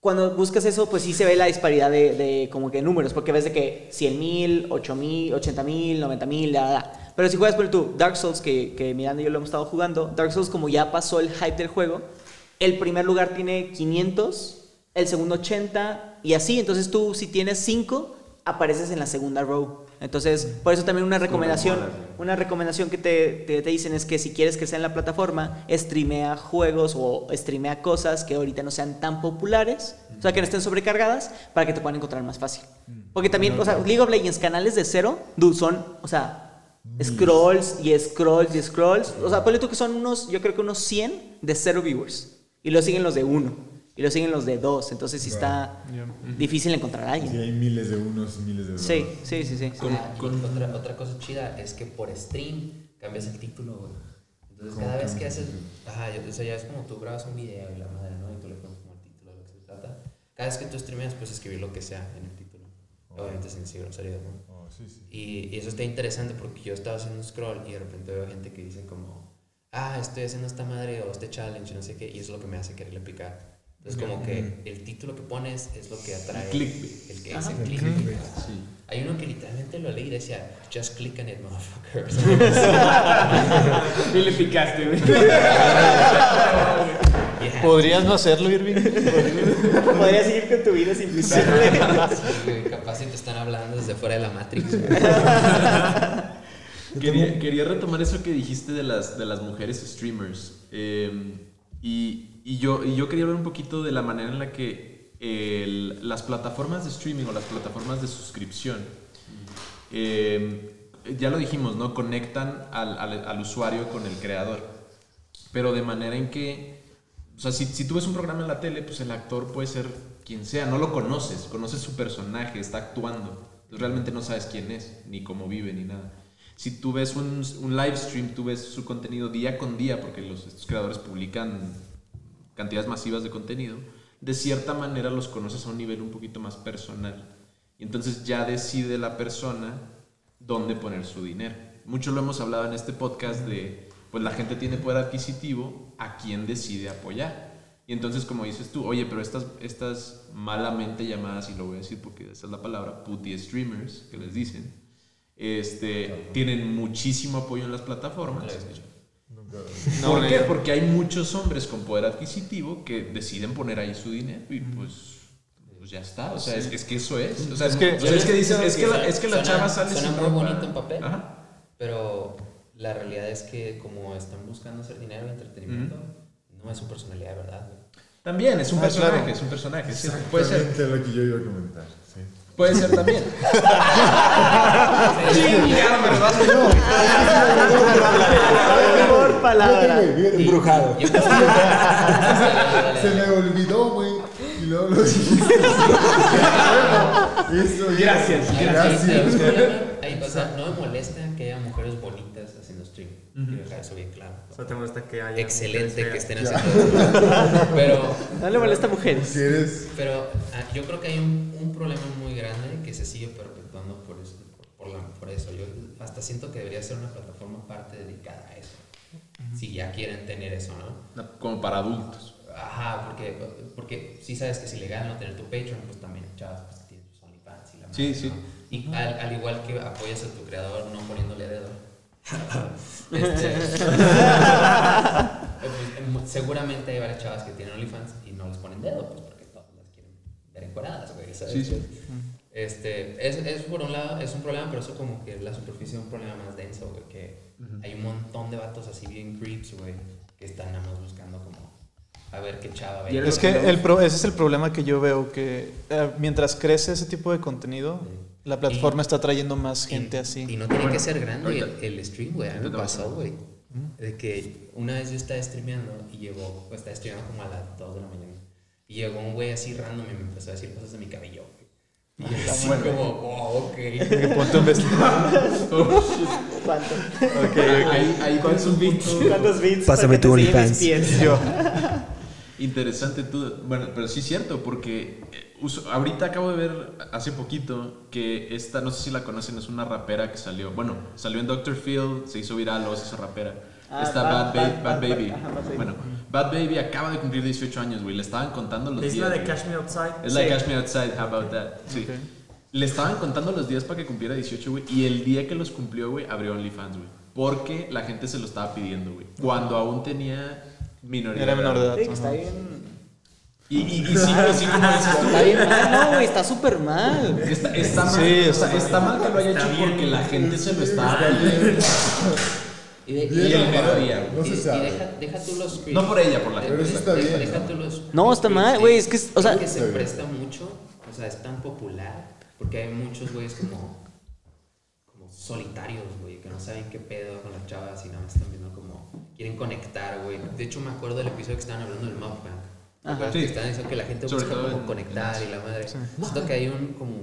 Cuando buscas eso, pues sí se ve la disparidad de, de como que números, porque ves que 100 mil, 8 mil, 80 mil, 90 mil, la, la. Pero si juegas por tú Dark Souls, que, que Miranda y yo lo hemos estado jugando, Dark Souls como ya pasó el hype del juego, el primer lugar tiene 500, el segundo 80 y así. Entonces tú si tienes 5, apareces en la segunda row. Entonces, por eso también una recomendación, una recomendación que te, te, te dicen es que si quieres que sea en la plataforma, streamea juegos o streamea cosas que ahorita no sean tan populares, o sea, que no estén sobrecargadas, para que te puedan encontrar más fácil. Porque también, o sea, League of Legends, canales de cero, dude, son, o sea, scrolls y scrolls y scrolls. O sea, ponle tú que son unos, yo creo que unos 100 de cero viewers. Y lo siguen los de uno. Y lo siguen los de dos. Entonces sí está difícil encontrar a Sí, alguien. hay miles de unos y miles de dos. Sí, sí, sí, sí. Ah, y otra, otra cosa chida es que por stream cambias el título, güey. Entonces ¿Cómo cada vez que haces... Ajá, yo- o sea, ya es como tú grabas un video y la madre, ¿no? Y tú le pones como el título de lo que se trata. cada vez que tú streameas puedes escribir lo que sea en el título. Obviamente sin decir groserías, ¿no? Oh, sí, sí. Y, y eso está interesante porque yo estaba haciendo un scroll y de repente veo gente que dice como, ah, estoy haciendo esta madre o este challenge, no sé qué, y eso es lo que me hace quererle picar. Entonces como que el título que pones es lo que atrae. El clickbait. El que es el click. Sí. Hay uno que literalmente lo leí y decía, just click on it, motherfucker. Y le picaste, güey. Yeah. ¿Podrías no hacerlo, Irving? Podrías seguir con tu vida sin picarle. Sí, capaz si te están hablando desde fuera de la Matrix. Quería, quería retomar eso que dijiste de las, de las mujeres streamers. Eh, y, y yo, y yo quería hablar un poquito de la manera en la que el- las plataformas de streaming o las plataformas de suscripción, eh, ya lo dijimos, ¿no? Conectan al, al- al usuario con el creador. Pero de manera en que, o sea, si, si tú ves un programa en la tele, pues el actor puede ser quien sea, no lo conoces, conoces su personaje, está actuando. Realmente no sabes quién es, ni cómo vive, ni nada. Si tú ves un, un live stream, tú ves su contenido día con día, porque los, estos creadores publican cantidades masivas de contenido, de cierta manera los conoces a un nivel un poquito más personal. Y entonces ya decide la persona dónde poner su dinero. Mucho lo hemos hablado en este podcast de, pues la gente tiene poder adquisitivo, a quién decide apoyar. Y entonces, como dices tú, oye, pero estas, estas malamente llamadas, y lo voy a decir porque esa es la palabra, putty streamers, que les dicen, este, tienen muchísimo apoyo en las plataformas. ¿Por qué? Porque hay muchos hombres con poder adquisitivo que deciden poner ahí su dinero y pues, pues ya está. O sea, es, es que eso es. O sea, Es que- o sea, es que dicen, es que la, es que la suena- chava sale suena sin muy ropa. bonito en papel. Ajá. Pero la realidad es que como están buscando hacer dinero y entretenimiento, no es su personalidad de verdad. También es un Ah, personaje, claro. es un personaje. sí, puede ser, Exactamente lo que yo iba a comentar. Puede ser también. Por palabra. Fíjate, güey, Embrujado. Yo creo que- Dale, dale, Se me olvidó, güey. Y luego lo Eso, Gracias, Gracias. o sea, no me molesta que haya mujeres bonitas Quiero dejar eso bien claro. O sea, te molesta que haya. Excelente que estén haciendo eso. Pero, No le molesta a mujeres. Si eres. pero ah, yo creo que hay un, un problema muy grande que se sigue perpetuando por eso. Por, por la- por eso. Yo hasta siento que debería ser una plataforma aparte dedicada a eso. Si ya quieren tener eso, ¿no? Como para adultos. Ajá, porque, porque sí sabes que es ilegal no tener tu Patreon, pues también, chavas, pues tienen sus OnlyFans y la Sí, madre, sí. ¿no? Y al, al igual que apoyas a tu creador no poniéndole dedo. este, pues, em, seguramente hay varias chavas que tienen OnlyFans y no les ponen dedo, pues porque todas las quieren ver encueradas, güey, ¿sabes? Sí, sí. Este, es, es por un lado, es un problema, pero eso como que la superficie es un problema más denso, güey, que hay un montón de vatos así bien creeps, güey, que están nada más buscando como a ver qué chava ve. Es que el pro- ese es el problema que yo veo, que eh, mientras crece ese tipo de contenido, la plataforma está trayendo más gente y, así. Y no tiene que ser grande ahorita- el, el stream, güey. A mí me pasó, güey. De que una vez yo estaba streameando y llegó, pues estaba streameando como a las 2 de la mañana. Y llegó un güey así random y me empezó a decir cosas de mi cabello, güey. Y yo así como, oh, ok. Que ponte un vestido. ¿Cuánto? Ahí, ahí tienes un punto ¿Cuántos bits? Pásame tu OnlyFans. interesante tú. Bueno, pero sí es cierto, porque eh, uso- ahorita acabo de ver hace poquito que esta, no sé si la conocen, es una rapera que salió. Bueno, salió en Dr. Phil, se hizo viral, luego se hizo rapera. Ah, Esta Bad- Bad, Ba- Bad- Bad Bad- Baby. ajá, Bad Baby. Bueno, Bad Baby acaba de cumplir 18 años, güey. Le estaban contando los Es días. la de. Cash Me Outside. Es la de. Cash Me Outside, how about that? Sí. Ok. Le estaban contando los días para que cumpliera 18, güey. Y el día que los cumplió, güey, abrió OnlyFans, güey. Porque la gente se lo estaba pidiendo, güey. Cuando aún tenía minoría. Era menor de edad. Sí, que está bien. Y, y, y sí, y sí, como dices tú, Está bien mal, no, güey, está súper mal. Está, está mal, Sí, está, está está mal que lo haya Está hecho bien. porque la gente se lo pidiendo. Y, de- Y el mero día, güey. No y- se y sabe. deja, deja tú los No por ella, por la gente. Pero eso está deja- bien, deja ¿no? tú los- No, está mal, güey, es que es- o sea- que se Está presta mucho, o sea, es tan popular, porque hay muchos güeyes como, como solitarios, güey, que no saben qué pedo con las chavas y nada más están viendo como, quieren conectar, güey. De hecho, me acuerdo del episodio que estaban hablando del mukbang. ¿Te Ajá. acuerdas Sí. estaban diciendo que la gente Sobre busca todo como en- conectar y la madre. Siento que hay un, como,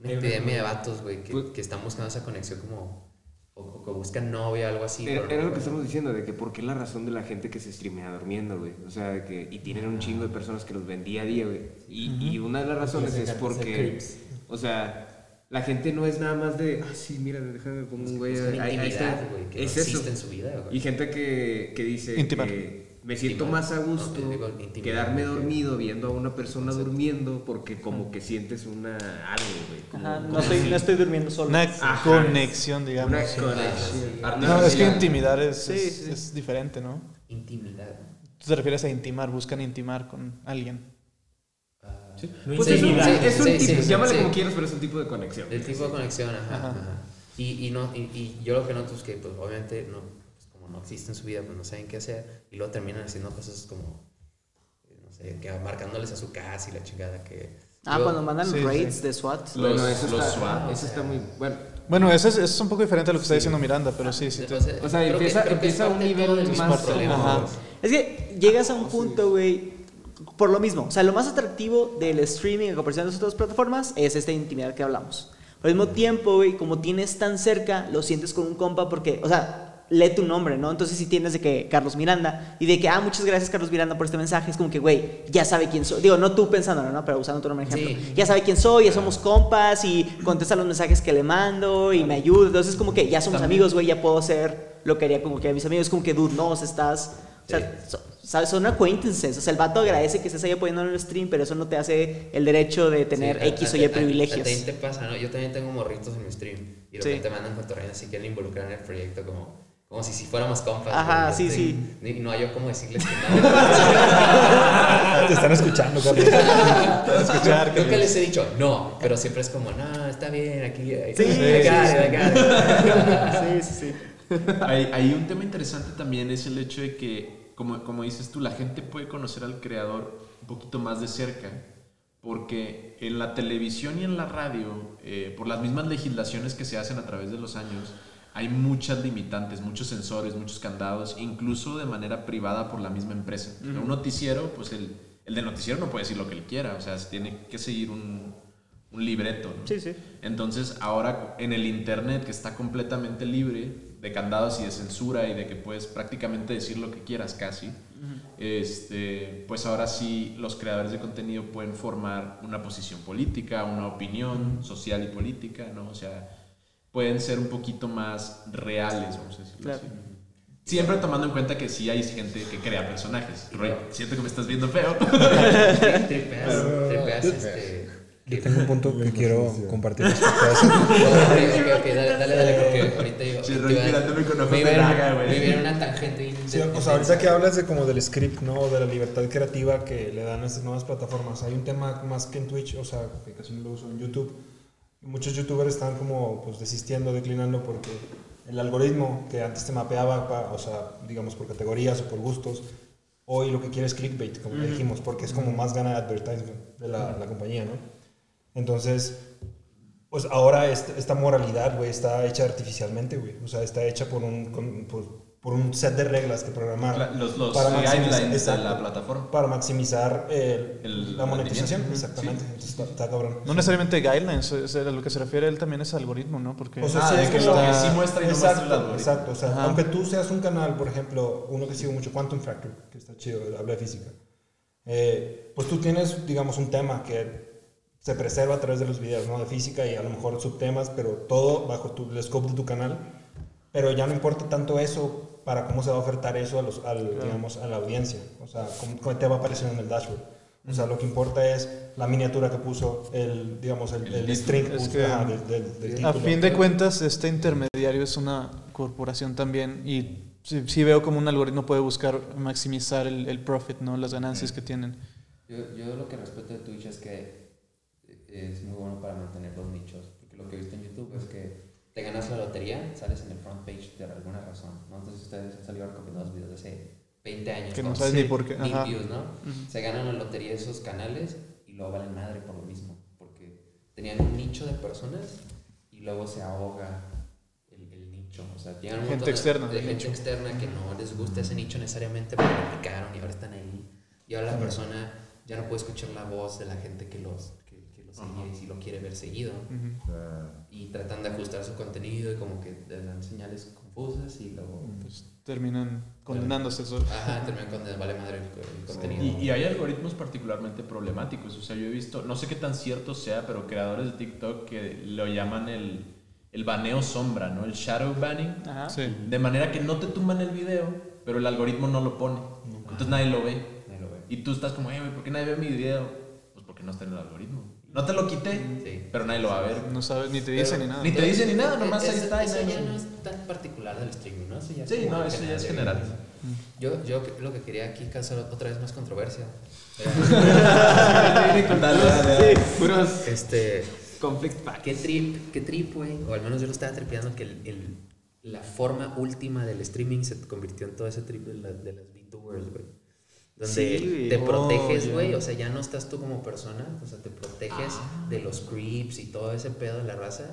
una epidemia de vatos, güey, que, que están buscando esa conexión como o, o que buscan novia, algo así. Era, lo que estamos diciendo, de que por qué la razón de la gente que se streamea durmiendo, güey. O sea, de que, y tienen un chingo de personas que los ven día a día, güey. Y, y una de las razones es porque, o sea, la gente no es nada más de, ah, sí, mira, déjame poner un güey. Buscan ahí- ahí está". intimidad, güey, que Es no eso. existe en su vida, güey. Y gente que, que dice Intimar. que me siento más a gusto No, quedarme dormido viendo a una persona durmiendo porque como que sientes una algo, güey. como- Ajá, no estoy, no estoy durmiendo solo. Una Ajá. conexión, digamos. Una sí. conexión. No, es que intimidar es, Sí, es, sí. es diferente, ¿no? Intimidad. Tú te refieres a intimar, buscan intimar con alguien. Ah, No Pues es un, intimidad. sí, es un Sí, sí, tipo, sí, llámale sí. como quieras, pero es un tipo de conexión. El tipo de conexión, ajá. Ajá. ajá. Y, y, no, y, y yo lo que noto es que, pues, obviamente, no, no existe en su vida, pues no saben qué hacer. Y luego terminan haciendo cosas como, eh, no sé, que marcándoles a su casa y la chingada que... Ah, yo- cuando mandan sí, raids sí. de SWAT. Los- Bueno, eso los está, SWAT. eso está muy bueno. Bueno, eso es, eso es un poco diferente a lo que está diciendo Miranda, pero sí, sí. te- O sea, O sea, empieza- que es empieza a un nivel más- Ajá. Es que llegas a un punto, güey, por lo mismo. O sea, lo más atractivo del streaming en comparación de las otras plataformas es esta intimidad que hablamos. Pero al mismo tiempo, güey, como tienes tan cerca, lo sientes con un compa porque, o sea, lee tu nombre, ¿no? Entonces si tienes de que Carlos Miranda y de que, ah, muchas gracias Carlos Miranda por este mensaje, es como que, güey, ya sabe quién soy. Digo, no tú pensándolo, ¿no? Pero usando tu nombre ejemplo. Sí. Ya sabe quién soy, ya somos compas y contesta los mensajes que le mando y me ayuda. Entonces como que ya somos amigos, güey, ya puedo ser lo que haría como que a mis amigos. Es como que, dude, no, o estás... O sea, so- ¿sabes? Son acquaintances. O sea, el vato agradece que estés ahí apoyando en el stream, pero eso no te hace el derecho de tener Sí, a- X o a- Y a- privilegios. A, te pasa, ¿no? Yo también tengo morritos en mi stream y de Sí. repente mandan cotorreos así quieren involucrar en el proyecto como, como si, si fuéramos compas. Ajá, sí, este, sí. Y no hay yo como decirles que no. Te están escuchando, Carlos. escuchar que- Nunca les he dicho no, pero siempre es como, no, está bien, aquí. aquí Sí, I sí, got sí. it, I got it". Sí, sí, sí. Hay, hay un tema interesante también, es el hecho de que, como, como dices tú, la gente puede conocer al creador un poquito más de cerca, porque en la televisión y en la radio, eh, por las mismas legislaciones que se hacen a través de los años, hay muchas limitantes, muchos sensores, muchos candados, incluso de manera privada por la misma empresa. Un noticiero, pues el, el del noticiero no puede decir lo que él quiera, o sea, se tiene que seguir un, un libreto. ¿no? Sí, sí. Entonces, ahora en el Internet, que está completamente libre de candados y de censura y de que puedes prácticamente decir lo que quieras casi, este, pues ahora sí los creadores de contenido pueden formar una posición política, una opinión social y política, ¿no? O sea, pueden ser un poquito más reales, vamos a decirlo Claro. así. Siempre tomando en cuenta que sí hay gente que crea personajes. Roy, siento que me estás viendo feo. Tri- Tripeas, tripeas este. Yo tengo un punto que quiero compartir dale, dale, dale, porque ahorita iba. Sí, Roy mirándome con ojos de güey. Una tangente. Sí, o sea, ahorita que hablas de como del script, ¿no? De la libertad creativa que le dan a estas nuevas plataformas. Hay un tema más que en Twitch, o sea, que casi no lo uso en YouTube. Muchos youtubers están como pues desistiendo, declinando porque el algoritmo que antes te mapeaba, pa- o sea, digamos por categorías o por gustos, hoy lo que quiere es clickbait, como dijimos, porque es como más gana advertisement de la, la compañía, ¿no? Entonces, pues ahora esta, esta moralidad, güey, está hecha artificialmente, güey. O sea, está hecha por un, con- por, por un set de reglas que programar. La- los los para maximizar- guidelines de la plataforma. Para maximizar el- El la monetización, exactamente. Entonces está, está cabrón. No necesariamente guidelines, es- a lo que se refiere él también es algoritmo, ¿no? Porque O sea, Ah, sí, es que lo que sí muestra y no muestra el algoritmo. exacto. O sea, Ajá. aunque tú seas un canal, por ejemplo, uno que sigo mucho, Quantum Fracture, que está chido, habla de física. eh, pues tú tienes, digamos, un tema que se preserva a través de los videos, ¿no? De física y a lo mejor subtemas, pero todo bajo tu, el scope de tu canal. Pero ya no importa tanto eso para cómo se va a ofertar eso a, los, al, digamos, a la audiencia. O sea, cómo, cómo te va a aparecer en el dashboard. O sea, lo que importa es la miniatura que puso, el, digamos, el, el, título. string Es puso, que ajá, del, del- del A título. fin de cuentas, este intermediario es una corporación también y sí, sí veo como un algoritmo puede buscar maximizar el, el profit, ¿no? Las ganancias que tienen. Yo, yo lo que respeto de Twitch es que es muy bueno para mantener los nichos. Porque lo que he visto en YouTube es que te ganas la lotería, sales en el front page de alguna razón. ¿no? Entonces ustedes han salido recomendados videos de hace 20 años. Que no ¿no? sabes ni por qué, Ni views, ¿no? Se ganan la lotería de esos canales y luego valen madre por lo mismo. Porque tenían un nicho de personas y luego se ahoga el, el nicho. O sea, llegan un Gente de- externa de del gente nicho. externa que no les gusta ese nicho necesariamente porque lo picaron y ahora están ahí. Y ahora la persona ya no puede escuchar la voz de la gente que los, y si lo quiere ver seguido. O sea, Y tratan de ajustar su contenido y como que dan señales confusas y luego... Pues terminan condenándose eso. Ajá, terminan con vale madre el, el contenido. Y, y hay algoritmos particularmente problemáticos. O sea, yo he visto, no sé qué tan cierto sea, pero creadores de TikTok que lo llaman el, el baneo sombra, ¿no? El shadow banning. Ajá. Sí. De manera que no te tumban el video, pero el algoritmo no lo pone. Entonces nadie lo ve. Nadie lo ve. Y tú estás como, "Eh, güey, ¿por qué nadie ve mi video? Pues porque no está en el algoritmo. No te lo quité, Sí. pero nadie lo va a ver. No sabes, ni te dicen ni nada. Ni te dice ni nada, nomás ahí Eso- está. Eso ya no es tan particular del streaming, ¿no? Eso ya es Sí, no, eso ya es general. Yo, yo lo que quería aquí causar otra vez más controversia. Puros este, conflict facts. ¿qué trip, qué trip, güey? O al menos yo lo estaba tripeando que el, el- la forma última del streaming se convirtió en todo ese trip de, la- de las VTubers, güey. Donde Sí, te Oh, proteges, güey. O sea, ya no estás tú como persona. O sea, te proteges de los creeps y todo ese pedo de la raza.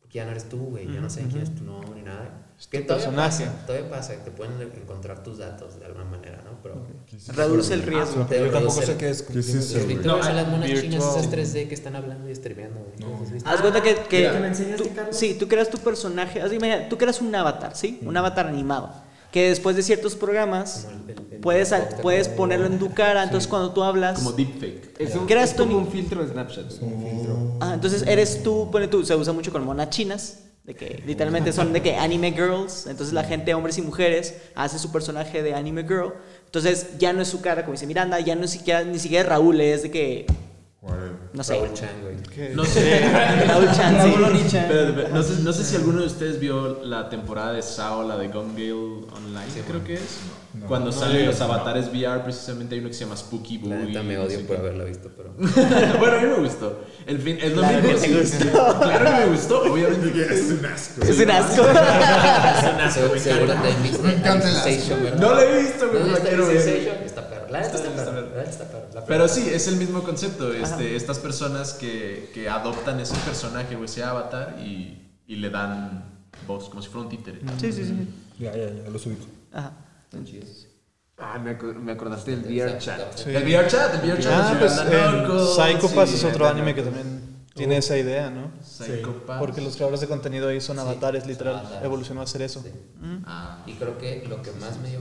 Porque ya no eres tú, güey. Ya no saben quién es tu nombre ni nada. Es Que todavía personaje. pasa, todavía pasa. Te pueden encontrar tus datos de alguna manera, ¿no? Pero... Reduce el riesgo. Te Yo tampoco sé qué es. ¿Qué es eso, No, son las monas chinas esas 3D que están hablando y streameando, güey. ¿Los has visto? Haz cuenta que, que ¿Que me enseñaste, tú, sí, tú creas tu personaje, imagina, tú creas un avatar, ¿sí? Un avatar animado, que después de ciertos programas Como el- el- el- puedes, el- puedes ponerlo en tu cara, entonces cuando tú hablas, Como deepfake. Es, un, Creas es tu como un filtro de Snapchat. ah, entonces eres tú, pone tú, se usa mucho con monas chinas, de que literalmente son de que anime girls, entonces la gente, hombres y mujeres, hace su personaje de anime girl, entonces ya no es su cara como dice Miranda, ya no es siquiera, ni siquiera Raúl, es de que. No sé, Raúl Chan, güey. Que- No sé. Raúl Chan, sí. No, sé, no sé si alguno de ustedes vio la temporada de SAO, la de Gone Gale Online, creo que es. Cuando salen los avatares VR, precisamente hay uno que se llama Spooky Boo. La neta me odio por haberla visto, pero... bueno, a mí me gustó. En fin, es lo Claro mismo. que te sí. gustó. Claro que me gustó, obviamente. Es un asco. Es un asco. Seguro te viste encanta el asco. Sensation, ¿verdad? No la he visto, pero ¿No quiero ver. Sensation? Está. La neta está está perro. La Pero sí, es el mismo concepto. Este, estas personas que, que adoptan ese personaje o ese avatar y, y le dan voz, como si fuera un títere. Sí, sí, sí. Ya, ya, ya, lo subí. Ajá. Están chidos. Ah, me, acu- me acordaste del VR chat. Sí. El VR chat, el VR chat. Ah, sí, pues el Psychopath sí, es otro anime que también tiene esa idea, ¿no? Psychopath. Porque los creadores de contenido ahí son Sí, avatares, son literal. avatares. Evolucionó a hacer eso. Sí. Ah. Y creo que lo que más me dio,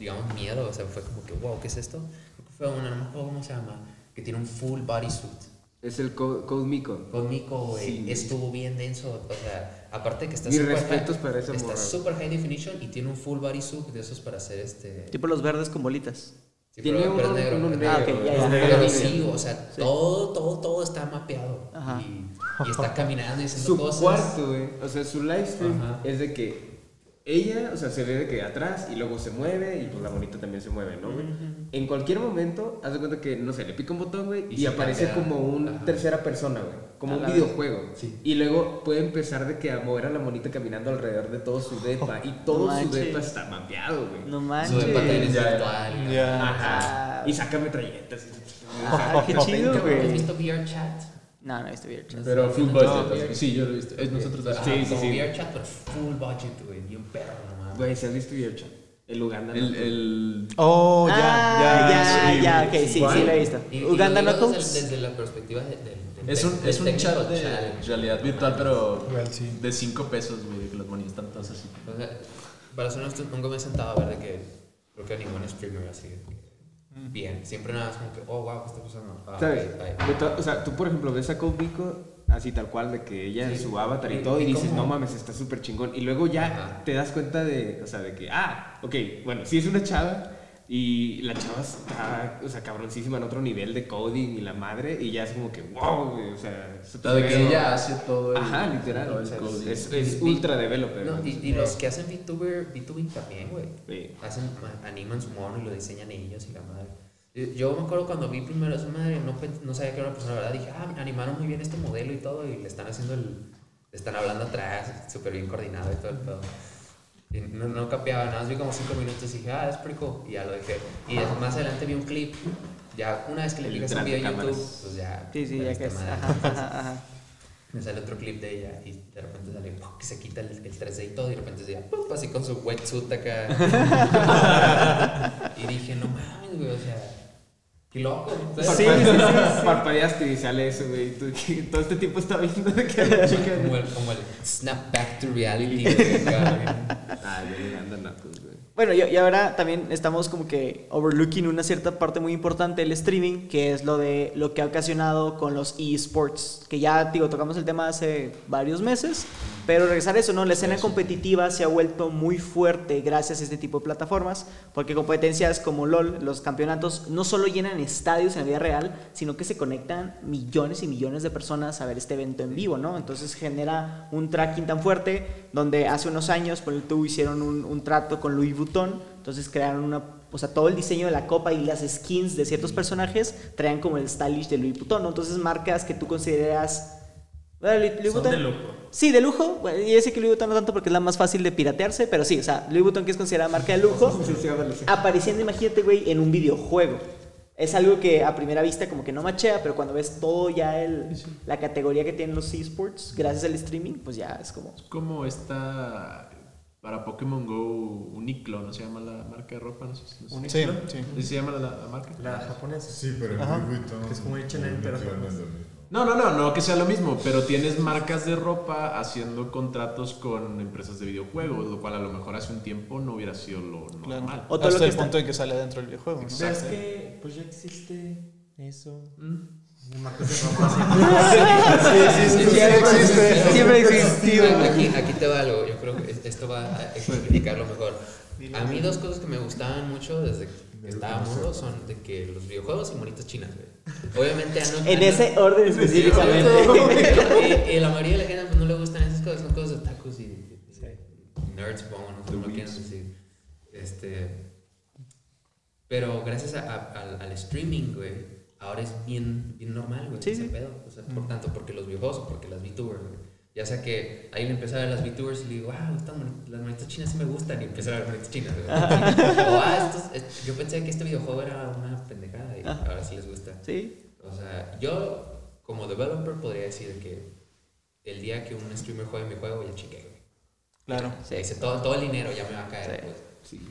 digamos, miedo, o sea, fue como que, wow, ¿qué es esto? Creo que fue una, no me acuerdo cómo se llama, que tiene un full bodysuit. Es el Co- Code Miko. Con Mico, güey, Sí. estuvo bien denso. O sea, aparte que está Mis super respetos high, para esa Está super high definition y tiene un full bodysuit de esos para hacer este. Tipo los verdes con bolitas. Sí, Tiene pero, pero uno- negro. uno es negro. negro. Ah, ok, ya, sí, o sea, Sí. todo, todo, todo está mapeado. Ajá. Y, y está caminando y haciendo Su cosas. cuarto, güey. O sea, su live stream Ajá. es de que ella, o sea, se ve de que atrás y luego se mueve y pues la monita también se mueve, ¿no? En cualquier momento, haz de cuenta que, no sé, le pica un botón, güey, Y aparece cambia. como una tercera persona, güey. Como A un videojuego. Sí. Y luego puede empezar de que a mover a la monita caminando alrededor de todo su depa. Y todo No su manches. depa está mapeado, güey. No Su manches. de también es virtual. Ya. Ajá. Ah. Y saca metralletas. Ah, qué chido, ¿Has güey. visto VR chat? No, no he visto bien. Pero full No, budget. no, sí, yo lo he visto. Es nosotros Sí, sí, sí. VR chat, pero full budget, güey. Bien perro, no mames. Güey, ¿se has visto VRChat? El Uganda. El, ¿no? el, Oh, ya, ah, ya. ya, sí. ya, ok, sí, sí, lo he visto. Y- Uganda Knuckles. Desde, desde la perspectiva de, de- de- es un, del es un chat de challenge. realidad virtual, pero Real, sí. de 5 pesos, güey, que los monitos están todos así. O sea, para ser honesto, nunca me he sentado a ver de que creo que ningún streamer así. que Bien, siempre nada más como que, oh, wow, ¿qué está pasando? Ah, ¿Sabes? o sea, tú por ejemplo ves a Code Vico así tal cual de que ella es Sí. su avatar y Y- todo y, y dices, cómo- no mames, está súper chingón. Y luego ya Ajá. te das cuenta de, o sea, de que, ah, ok, bueno, sí es una chava y la chava está, o sea, cabroncísima en otro nivel de coding y la madre y ya es como que, wow, güey, o sea, es La de que ella hace todo el, Ajá, literal, todo o el sea, coding. es, es ultra developer. No, y, y los que hacen VTuber, VTubing también, güey. Sí. Hacen, ma- animan su mono y lo diseñan ellos y la madre. Yo- Yo me acuerdo cuando vi primero a su madre, no, no sabía que era una persona, la verdad. Dije, ah, animaron muy bien este modelo y todo, y le están haciendo el. Le están hablando atrás, súper bien coordinado y todo el pedo. Y no, no capeaba, nada más vi como cinco minutos y dije, ah, es pretty cool. Y ya lo dejé. Y más adelante vi un clip. Ya una vez que le El picas un video en YouTube, pues ya. Sí, sí, ya que es. madre. Ajá, ajá, ajá. Me sale otro clip de ella y de repente sale ¡pum! que se quita el, el 3D y todo y de repente se ¡pum! así con su wetsuit acá. y dije, no mames, güey, o sea, Qué loco. Sí, sí, sí, sí. Parpadeaste y sale eso, güey. Todo este tiempo está viendo de que chica. Como el, como el snap back to reality. güey, Ah, andan nacos, güey. Bueno, y, y ahora también estamos como que overlooking una cierta parte muy importante del streaming, que es lo de lo que ha ocasionado con los esports, que ya digo, tocamos el tema hace varios meses, pero regresar a eso, ¿no? La escena competitiva se ha vuelto muy fuerte gracias a este tipo de plataformas, porque competencias como LOL, los campeonatos, no solo llenan estadios en la vida real, sino que se conectan millones y millones de personas a ver este evento en vivo, ¿no? Entonces genera un tracking tan fuerte, donde hace unos años, por el tubo hicieron un, un trato con Louis Vuitton, entonces crearon una, o sea, todo el diseño de la copa y las skins de ciertos personajes traían como el stylish de Louis Vuitton, ¿no? Entonces marcas que tú consideras... Bueno, Louis- Louis Son de lujo. Sí, de lujo. Bueno, y ese que Louis Vuitton no tanto porque es la más fácil de piratearse, pero sí, o sea, Louis Vuitton que es considerada marca de lujo, apareciendo, imagínate, güey, en un videojuego. Es algo que a primera vista como que no machea, pero cuando ves todo ya el, la categoría que tienen los esports, gracias al streaming, pues ya es como... Como esta. Para Pokémon Go, Uniqlo, ¿no se llama la marca de ropa? No sé, no sé. Sí, sí. ¿Sí se llama la, la marca? La japonesa. Sí, pero Ajá. Louis Vuitton. Que es como H&M, pero no. No, no, no, que sea lo mismo, pero tienes marcas de ropa haciendo contratos con empresas de videojuegos, lo cual a lo mejor hace un tiempo no hubiera sido lo Claro. normal. O todo Hasta lo que el está- punto en que sale dentro del videojuego, ¿no? Pero es que, pues ya existe eso. Mm. Marcas de ropa. Siempre ha existido. Aquí, aquí te va algo, yo creo que es- esto va a ejemplificarlo mejor. A mí dos cosas que me gustaban mucho desde morro son de que los videojuegos y monitas chinas, güey. Obviamente En ese orden específicamente. y, y la mayoría de la gente pues, no le gustan esas cosas, son cosas de tacos y, y- y nerds, supongo, no sé lo quieran decir. Este, pero gracias a- a- al, al streaming, güey, ahora es bien, bien normal, güey, Sí, ese sí. pedo. O sea, por tanto, porque los videojuegos o porque las VTubers, güey. Ya sea que ahí le empecé a ver las VTubers y le digo, wow, estas moni- las manitas chinas sí me gustan, y empecé a ver monitas chinas, o, ah, estos- yo pensé que este videojuego era una pendejada y Ajá. ahora sí les gusta. Sí. O sea, yo como developer podría decir que el día que un streamer juegue mi juego ya chiqué, güey. Claro. Sí. Dice, todo, todo el dinero ya me va a caer, Sí. pues. Sí.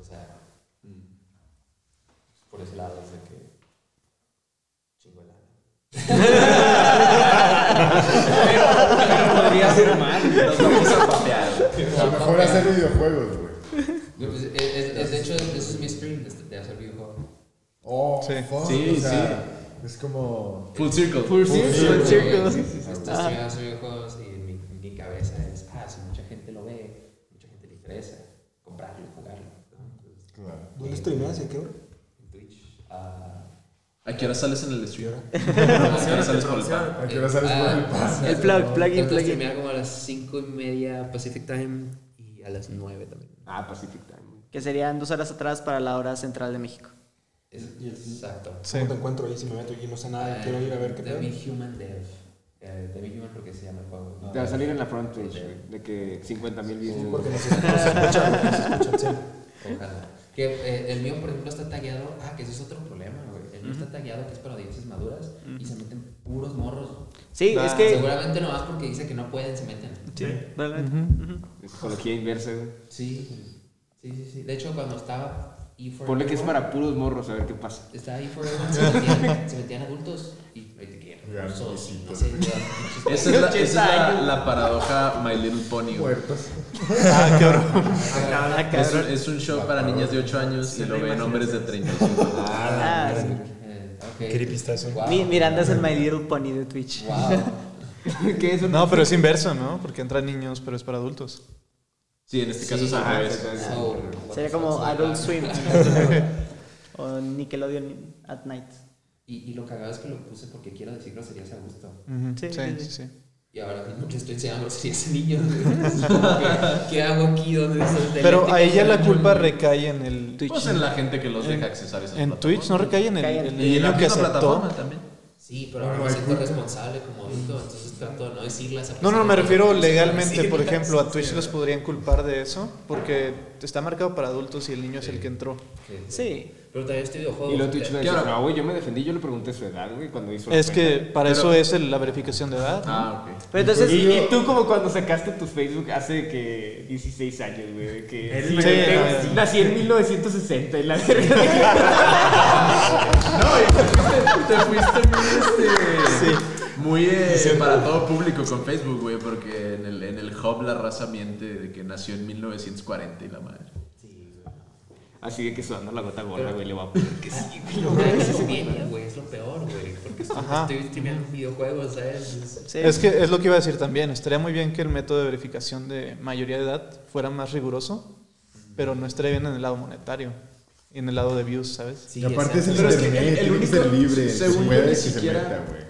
O sea, mm, por ese lado es de que lana. Pero podría ser mal. Nos vamos a papear. A lo mejor hacer videojuegos, güey. Yo, pues, es, es- es- de hecho, ese es mi stream de, de hacer videojuegos. Oh, Sí. fuck, Sí, o sea, Es como. Full circle. Full Full circle. circle. Sí, sí, sí, estoy Ah. videojuegos y en mi, en mi cabeza es, ah, si mucha gente lo ve, mucha gente le interesa, comprarlo, jugarlo. Entonces, Claro. ¿Dónde streameas y a qué hora? en Twitch. ah, ¿A qué hora sales en el stream? ¿A qué hora sales por el pan? ¿A qué hora sales por el pase? El plug, plugin, Trato de plugin. streamear como a las 5 y media Pacific Time y a las 9 también. Ah, Pacific Time. Que serían dos horas atrás para la hora central de México. Exacto. Sí. ¿Cómo te encuentro ahí si me meto y no sé nada? Quiero ir a ver qué The pedo. Be Human Dev. Eh, The Be Human porque se llama el juego. Te va a salir en la front page, de que 50 mil Sí, views. porque no se, no se escucha, no se escucha, sí. Ojalá. Que eh, el mío, por ejemplo, está tagueado. Ah, que ese es otro problema, está tagueado que es para audiencias maduras y se meten puros morros. Sí, Ah, es que... Seguramente nomás porque dice que no pueden, se meten. Sí. Ujú. Psicología inversa, güey. Sí, sí, sí. sí. De hecho, cuando estaba E4. Ponle que es para puros morros, a ver qué pasa. Estaba E4, se metían, se metían adultos y ya, Esa es la, esa es la, la paradoja My Little Pony. Muertos. Ah. Ah, Es, un- cabrón. es un show para niñas de 8 años y lo ven hombres de 35. Ah, sí. Ok. Creepy está eso. Wow. Mi- Miranda es el My Little Pony de Twitch. Wow. ¿Qué es un No, pero es inverso, ¿no? Porque entran niños, pero es para adultos. Sí, en este caso es Sí, al revés. Sería como Adult? Swim. o Nickelodeon at Night. Y, y lo cagado es que lo puse porque quiero decir groserías a gusto. Sí, Sí, sí, sí, sí. sí. Y ahora mismo que estoy enseñando groserías a niños. ¿Qué, qué hago aquí? ¿Dónde Pero ahí ya la culpa recae en el Twitch. Pues en la gente que los deja accesar esas En plataformas. Twitch, ¿no recae en el, el Y en la niño que aceptó? también. Sí, pero ahora me siento responsable como adulto, entonces trato de no a esa No, no, me refiero legalmente, por decirlas. ejemplo, a Twitch los podrían culpar de eso, porque está marcado para adultos y el niño es el que entró. Sí, sí. Sí. Pero también este videojuego. Y luego Twitch me ¿Qué dice, no, güey, yo me defendí, yo le pregunté su edad, güey, cuando hizo la Es que cuenta". para Pero- eso es el- la verificación de edad. ¿no? Ah, ok. Pero entonces... Y, y tú como cuando sacaste tu Facebook hace que 16 años, güey, que... Sí, no, verga. Nací en 1960 y la verga. No, y te fuiste, te fuiste muy, este, muy eh, para todo público con Facebook, güey, porque en el, en el hub la raza miente de que nació en 1940 y la madre. Así de que sudando la gota gorda, güey, le voy a poner que sí, güey. Lo que es bien, güey, es lo peor, güey. Porque estoy, estoy streameando videojuegos, ¿sabes? Es- Sí. Es que es lo que iba a decir también. Estaría muy bien que el método de verificación de mayoría de edad fuera más riguroso, pero no estaría bien en el lado monetario y en el lado de views, ¿sabes? Sí, y aparte es el Pero es que internet, el- el tiene que ser único- libre, según se yo, puede ni que se siquiera- meta, güey.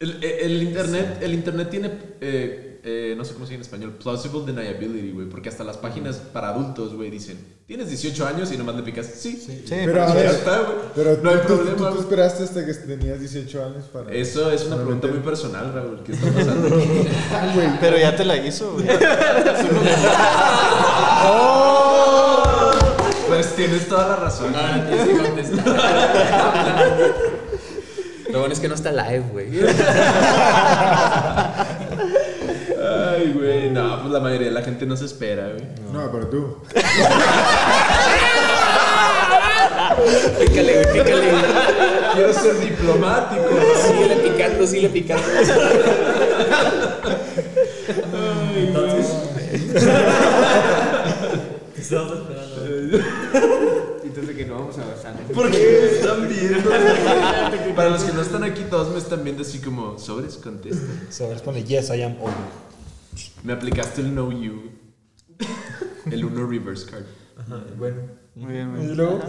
El, el internet, el internet tiene, eh, eh, no sé cómo se dice en español, plausible deniability, güey, porque hasta las páginas para adultos, güey, dicen, tienes 18 años y nomás le picas, sí, sí. Pero a Ya ver, está, güey. pero no hay tú, problema, tú, esperaste hasta que tenías 18 años para... Eso es una pregunta muy personal, Raúl, ¿qué está pasando? Ah. Pero ya te la hizo, güey. pues tienes toda la razón. No, no tienes que contestar. Lo bueno es que no está live, güey. Ay, güey, no, pues la mayoría de la gente no se espera, güey. No, pero tú. Pícale, güey, pícale. Quiero ser diplomático. Síguele picando, síguele picando. Entonces. Estamos esperando. Entonces que no vamos a. ¿Por qué me están viendo? Para los que no están aquí, todos me están viendo así como, sobres, contesta. Sobres pone yes, I am old. Me aplicaste el no you. El uno reverse card. Bueno. Muy bien, muy Y bien. luego,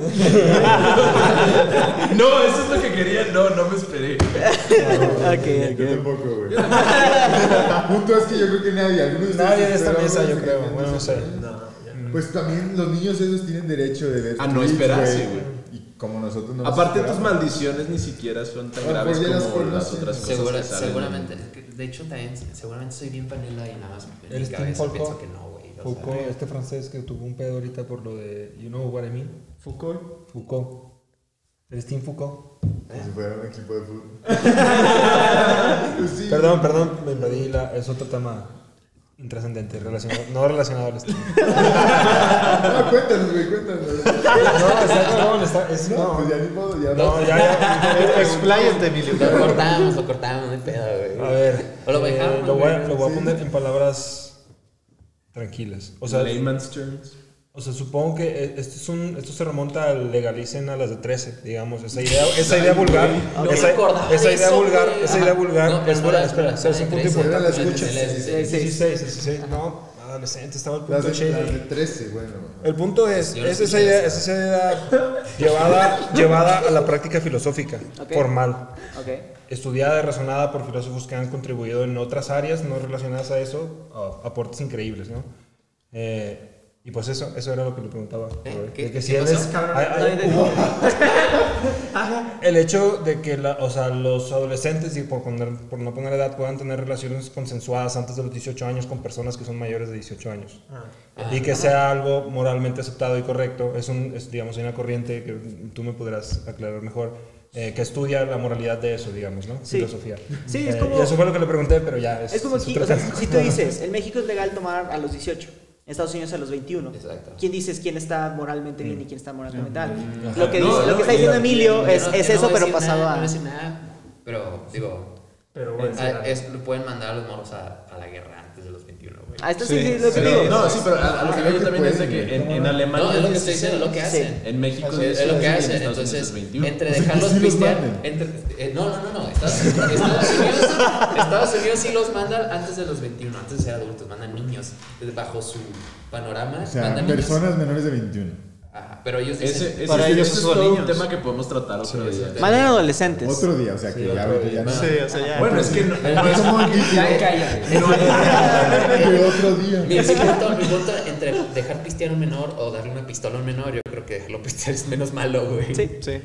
No, eso es lo que quería. No, no me esperé. ok, Yo ok. tampoco, güey. Punto es que yo creo que nadie, algunos de ustedes nadie en esta mesa, yo que creo. Bueno, no 18 sé. No. Pues también los niños esos tienen derecho de ver A no esperarse, güey. Como nosotros no Aparte, tus maldiciones ni siquiera son tan graves pues las como las otras cosas Segura- que salen. seguramente. De hecho, también, seguramente soy bien panela y nada más en mi ¿Eres Tim cabeza Foucault? pienso que no, güey. Foucault, este francés que tuvo un pedo ahorita por lo de. You know what I mean? Foucault. Foucault. ¿Eres Tim Foucault? Como si fuera un equipo de fútbol. Sí. Perdón, perdón, me invadí la. Es otro tema intrascendente, relacionado, no relacionado al stream. Ah, cuéntanos, güey, cuéntanos. No, está cabrón, está. Es, No, no, pues ya ni modo, ya no, ya, ya. Expláyate, Emilio. Lo cortamos, lo cortamos, no hay pedo, güey. A ver, O lo eh, dejamos, lo voy, lo voy a poner en palabras tranquilas. O sea, Layman's terms. O sea, supongo que eh, esto, es un, esto se remonta al legalicen a las de 13, digamos. Esa idea, esa idea vulgar. No me esa, esa de idea eso, vulgar, güey. esa Ajá. idea vulgar. No, es no buena, era- espera, era ese es un punto 13, importante. las Escucha. de 16. 16, 16, no, adolescente, estaba el Las punto de, shady. las de 13, bueno. El punto es, es esa idea, es esa idea llevada, llevada a la práctica filosófica, Ok. formal, Ok. estudiada y razonada por filósofos que han contribuido en otras áreas no relacionadas a eso, aportes increíbles, ¿no? Eh, y pues eso, eso era lo que le preguntaba. ¿Eh? De ¿Qué- que qué si él pasó, es- cabrón? No, no, el hecho de que la, o sea, los adolescentes, y por, poner, por no poner edad, puedan tener relaciones consensuadas antes de los 18 años con personas que son mayores de 18 años. y que sea algo moralmente aceptado y correcto, es, un, es, digamos, una corriente que tú me podrás aclarar mejor, eh, que estudia la moralidad de eso, digamos, ¿no? Sí. Filosofía. Sí, es Eh, como- y eso fue lo que le pregunté, pero ya es... Es como aquí, o sea, si tú dices, en México es legal tomar a los 18, en Estados Unidos a los 21. Exacto. ¿Quién dices quién está moralmente bien y quién está moralmente mal? Lo que, No, dice- lo no, que está diciendo Emilio Yo es, no- es eso, pero pasado nada, a... No voy a decir nada, pero digo, Pero bueno, a- es, lo pueden mandar a los moros a, a la guerra antes de los 21, güey. Ah, esto sí, Sí, sí, es lo que digo. no, sí, pero a, a lo que que también es de que en, Alemania. No, es lo que estoy 16, diciendo, lo que hacen. En México Es, es lo que 16, y en hacen, entonces, es 21. entre es dejarlos sí los pistear, entre, eh, no, no, no, no, Estados, Estados Unidos, Estados Unidos sí los mandan antes de los 21, antes de ser adultos, mandan niños, bajo su panorama, O sea, mandan niños. personas menores de 21. Ajá, pero ellos dicen, Ese, ese, Para ese ellos es son todo un niños. tema que podemos tratar otro día. Mandan adolescentes. Otro día, o sea que ya ahorita ya no. Sí, o sea, ya. Bueno, es que no, no es Como que ya calla. que otro día. Mi, mi punto, mi punto entre dejar pistear a un menor o darle una pistola a un menor, yo creo que dejarlo pistear es menos malo, güey. Sí. Sí.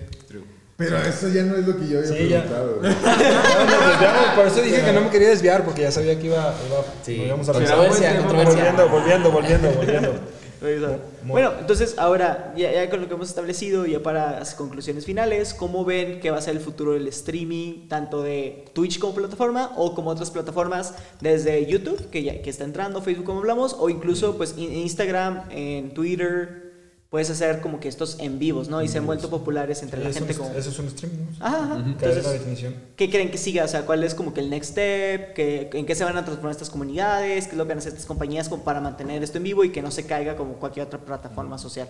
Pero eso ya no es lo que yo había Sí, ya. preguntado. No, desviamos, por eso dije que no me quería desviar, porque ya sabía que iba, iba Sí. no íbamos a Controversia, regresar. controversia. Volviendo, volviendo, volviendo, volviendo. Bueno, entonces ahora, ya, ya con lo que hemos establecido, ya para las conclusiones finales, ¿cómo ven que va a ser el futuro del streaming, tanto de Twitch como plataforma o como otras plataformas, desde YouTube, que ya que está entrando, Facebook como hablamos, o incluso pues en Instagram, en Twitter, puedes hacer como que estos en vivos, ¿no? Y se han vuelto populares entre la Eso gente es, como... eso es un stream, ¿no? Ajá, ajá. Es la definición. ¿qué creen que siga? O sea, ¿cuál es como que el next step? ¿Qué, ¿En qué se van a transformar estas comunidades? ¿Qué es lo que van a hacer estas compañías como para mantener esto en vivo y que no se caiga como cualquier otra plataforma social?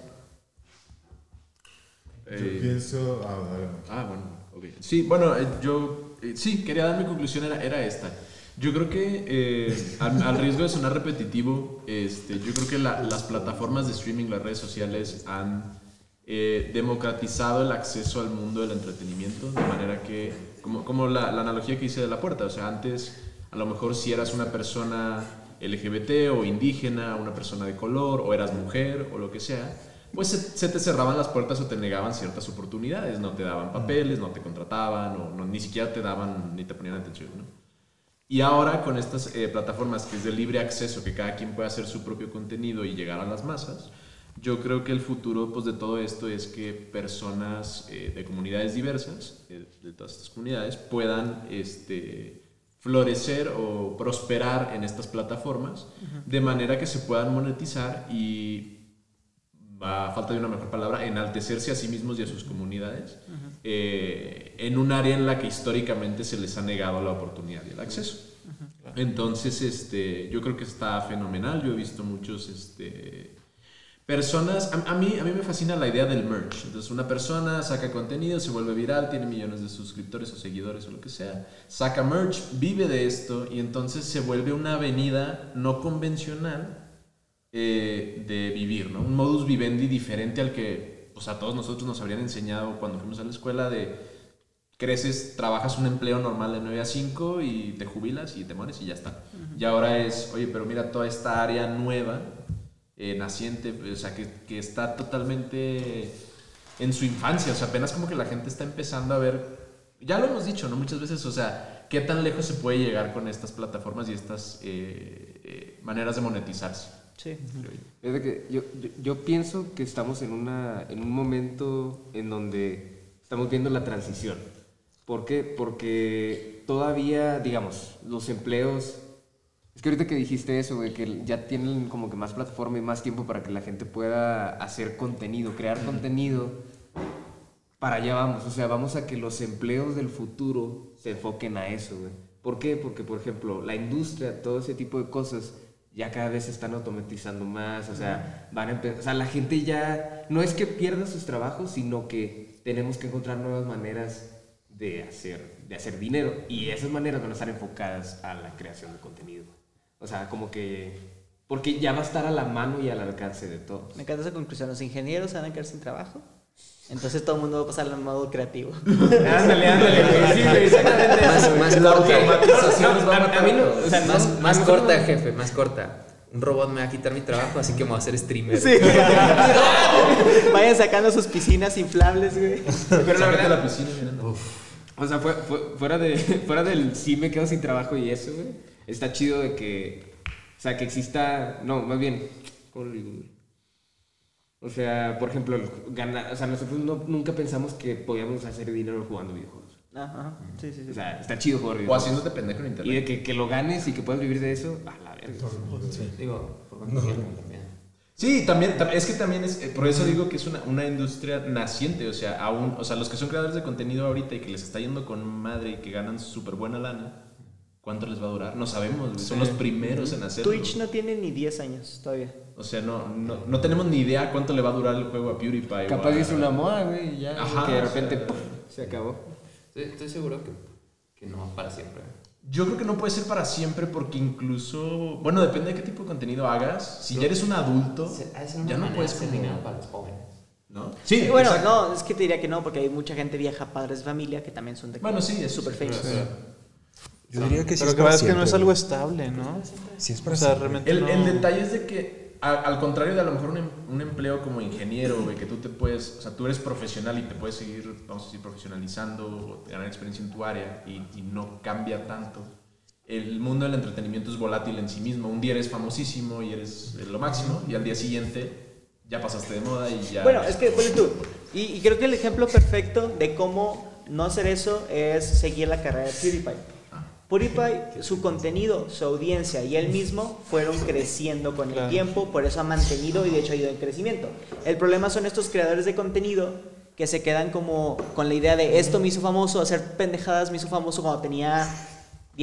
Yo Eh, pienso. Ah. Ah, bueno, ok. Sí, bueno, eh, yo eh, sí, quería dar mi conclusión, era, era esta. Yo creo que, eh, al, al riesgo de sonar repetitivo, este, yo creo que la- las plataformas de streaming, las redes sociales han eh, democratizado el acceso al mundo del entretenimiento, de manera que, como, como la, la analogía que hice de la puerta, o sea, antes a lo mejor si eras una persona LGBT o indígena, una persona de color, o eras mujer o lo que sea, pues se, se te cerraban las puertas o te negaban ciertas oportunidades, no te daban papeles, no te contrataban, o no- ni siquiera te daban ni te ponían atención, ¿no? Y ahora con estas eh, plataformas que es de libre acceso, que cada quien puede hacer su propio contenido y llegar a las masas, yo creo que el futuro pues, de todo esto es que personas eh, de comunidades diversas, eh, de todas estas comunidades, puedan este, florecer o prosperar en estas plataformas, de manera que se puedan monetizar y a falta de una mejor palabra, enaltecerse a sí mismos y a sus comunidades eh, en un área en la que históricamente se les ha negado la oportunidad y el acceso. Entonces, este, yo creo que está fenomenal. Yo he visto muchos, este, personas, a, a mí, a mí me fascina la idea del merch. Entonces, una persona saca contenido, se vuelve viral, tiene millones de suscriptores o seguidores o lo que sea, saca merch, vive de esto y entonces se vuelve una avenida no convencional eh, de vivir, ¿no? Un modus vivendi diferente al que pues, a todos nosotros nos habrían enseñado cuando fuimos a la escuela de creces, trabajas un empleo normal de 9 a 5 y te jubilas y te mueres y ya está. Y ahora es, oye, pero mira toda esta área nueva, eh, naciente, o sea, que, que está totalmente en su infancia, o sea, apenas como que la gente está empezando a ver, ya lo hemos dicho, ¿no? Muchas veces, o sea, qué tan lejos se puede llegar con estas plataformas y estas eh, eh, maneras de monetizarse. Sí. Es de que yo, yo, yo pienso que estamos en, una, en un momento en donde estamos viendo la transición. ¿Por qué? Porque todavía, digamos, los empleos... Es que ahorita que dijiste eso, de que ya tienen como que más plataforma y más tiempo para que la gente pueda hacer contenido, crear contenido, para allá vamos. O sea, vamos a que los empleos del futuro se enfoquen a eso, güey. ¿Por qué? Porque, por ejemplo, la industria, todo ese tipo de cosas, ya cada vez se están automatizando más. O sea, van a empe- o sea, la gente ya no es que pierda sus trabajos, sino que tenemos que encontrar nuevas maneras de hacer, de hacer dinero. Y esas maneras van a estar enfocadas a la creación de contenido. O sea, como que... Porque ya va a estar a la mano y al alcance de todos. Me encanta esa conclusión. Los ingenieros se van a quedar sin trabajo. Entonces todo el mundo va a pasar al modo creativo. Ándale, ándale, güey. Sí, güey, exactamente eso. Más, más La corta. automatización nos va a A- a matar mí a no, todos. o sea, Más, corta, no- jefe, más corta. Un robot me va a quitar mi trabajo, así que me voy a hacer streamer. Sí. Vayan sacando sus piscinas inflables, güey. Pero la verdad, la piscina, Miranda. O sea, fue- fue- fuera, de, fuera del sí me quedo sin trabajo y eso, güey. Está chido de que. O sea, que exista. No, más bien. ¿Cómo lo digo, güey? O sea, por ejemplo, ganar. O sea, nosotros no- nunca pensamos que podíamos hacer dinero jugando videojuegos. Ajá, sí, sí, sí. O sea, está chido jugar O videojuegos. haciéndote pendejo en Y de internet. que, que lo ganes y que puedas vivir de eso, a la verga. Digo, por también. Sí, también, tam- es que también es, eh, por eso digo que es una, una industria naciente, o sea, aún, o sea, los que son creadores de contenido ahorita y que les está yendo con madre y que ganan súper buena lana, ¿cuánto les va a durar? No sabemos, son los primeros en hacerlo. Twitch no tiene ni 10 años todavía. O sea, no, no, no tenemos ni idea cuánto le va a durar el juego a PewDiePie. o Capaz es una moda, güey, y ya. Ajá, que de o repente sea- ¡pum! se acabó. Estoy, estoy seguro que, que no para siempre. Yo creo que no puede ser para siempre porque incluso, bueno, depende de qué tipo de contenido hagas. Si ya eres un adulto, Se- ya no puedes de hacer dinero para los jóvenes. ¿no? Sí, bueno, exacto. no, es que te diría que no, porque hay mucha gente vieja, padres de familia, que también son de Bueno, sí, es super famous. Yo diría que sí Pero es que para es que no es algo estable, ¿no? Sí es O para sea, siempre. realmente El, no- el detalle es de que, a- al contrario de a lo mejor un, em- un empleo como ingeniero, güey, que tú te puedes, o sea, tú eres profesional y te puedes seguir, vamos a decir, profesionalizando o ganar experiencia en tu área y, y no cambia tanto. El mundo del entretenimiento es volátil en sí mismo. Un día eres famosísimo y eres lo máximo y al día siguiente ya pasaste de moda y ya... Bueno, es que, ponle tú, y, y creo que el ejemplo perfecto de cómo no hacer eso es seguir la carrera de PewDiePie. PewDiePie, su contenido, su audiencia y él mismo fueron creciendo con el tiempo, por eso ha mantenido y de hecho ha ido en crecimiento. El problema son estos creadores de contenido que se quedan como con la idea de esto me hizo famoso, hacer pendejadas me hizo famoso cuando tenía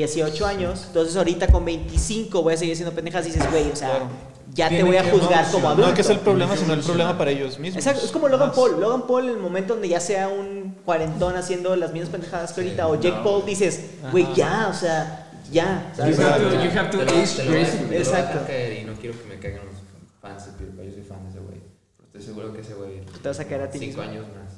18 años, entonces ahorita con 25 voy a seguir haciendo pendejadas y dices, güey, o sea, Claro. ya te Tiene voy a juzgar como adulto. No que es el problema, sino el problema para ellos mismos. Exacto, es como Logan Más. Paul. Logan Paul, en el momento donde ya sea un cuarentón haciendo las mismas pendejadas que ahorita, o Jake Paul, dices, güey, ya, o sea, ya. You have to, you have to Te age te te Exacto. Y no quiero que me caigan los fans de PewDiePie. Yo soy fan de ese güey. Pero estoy seguro que ese güey. Tú te vas a caer a ti Cinco mismo. años más.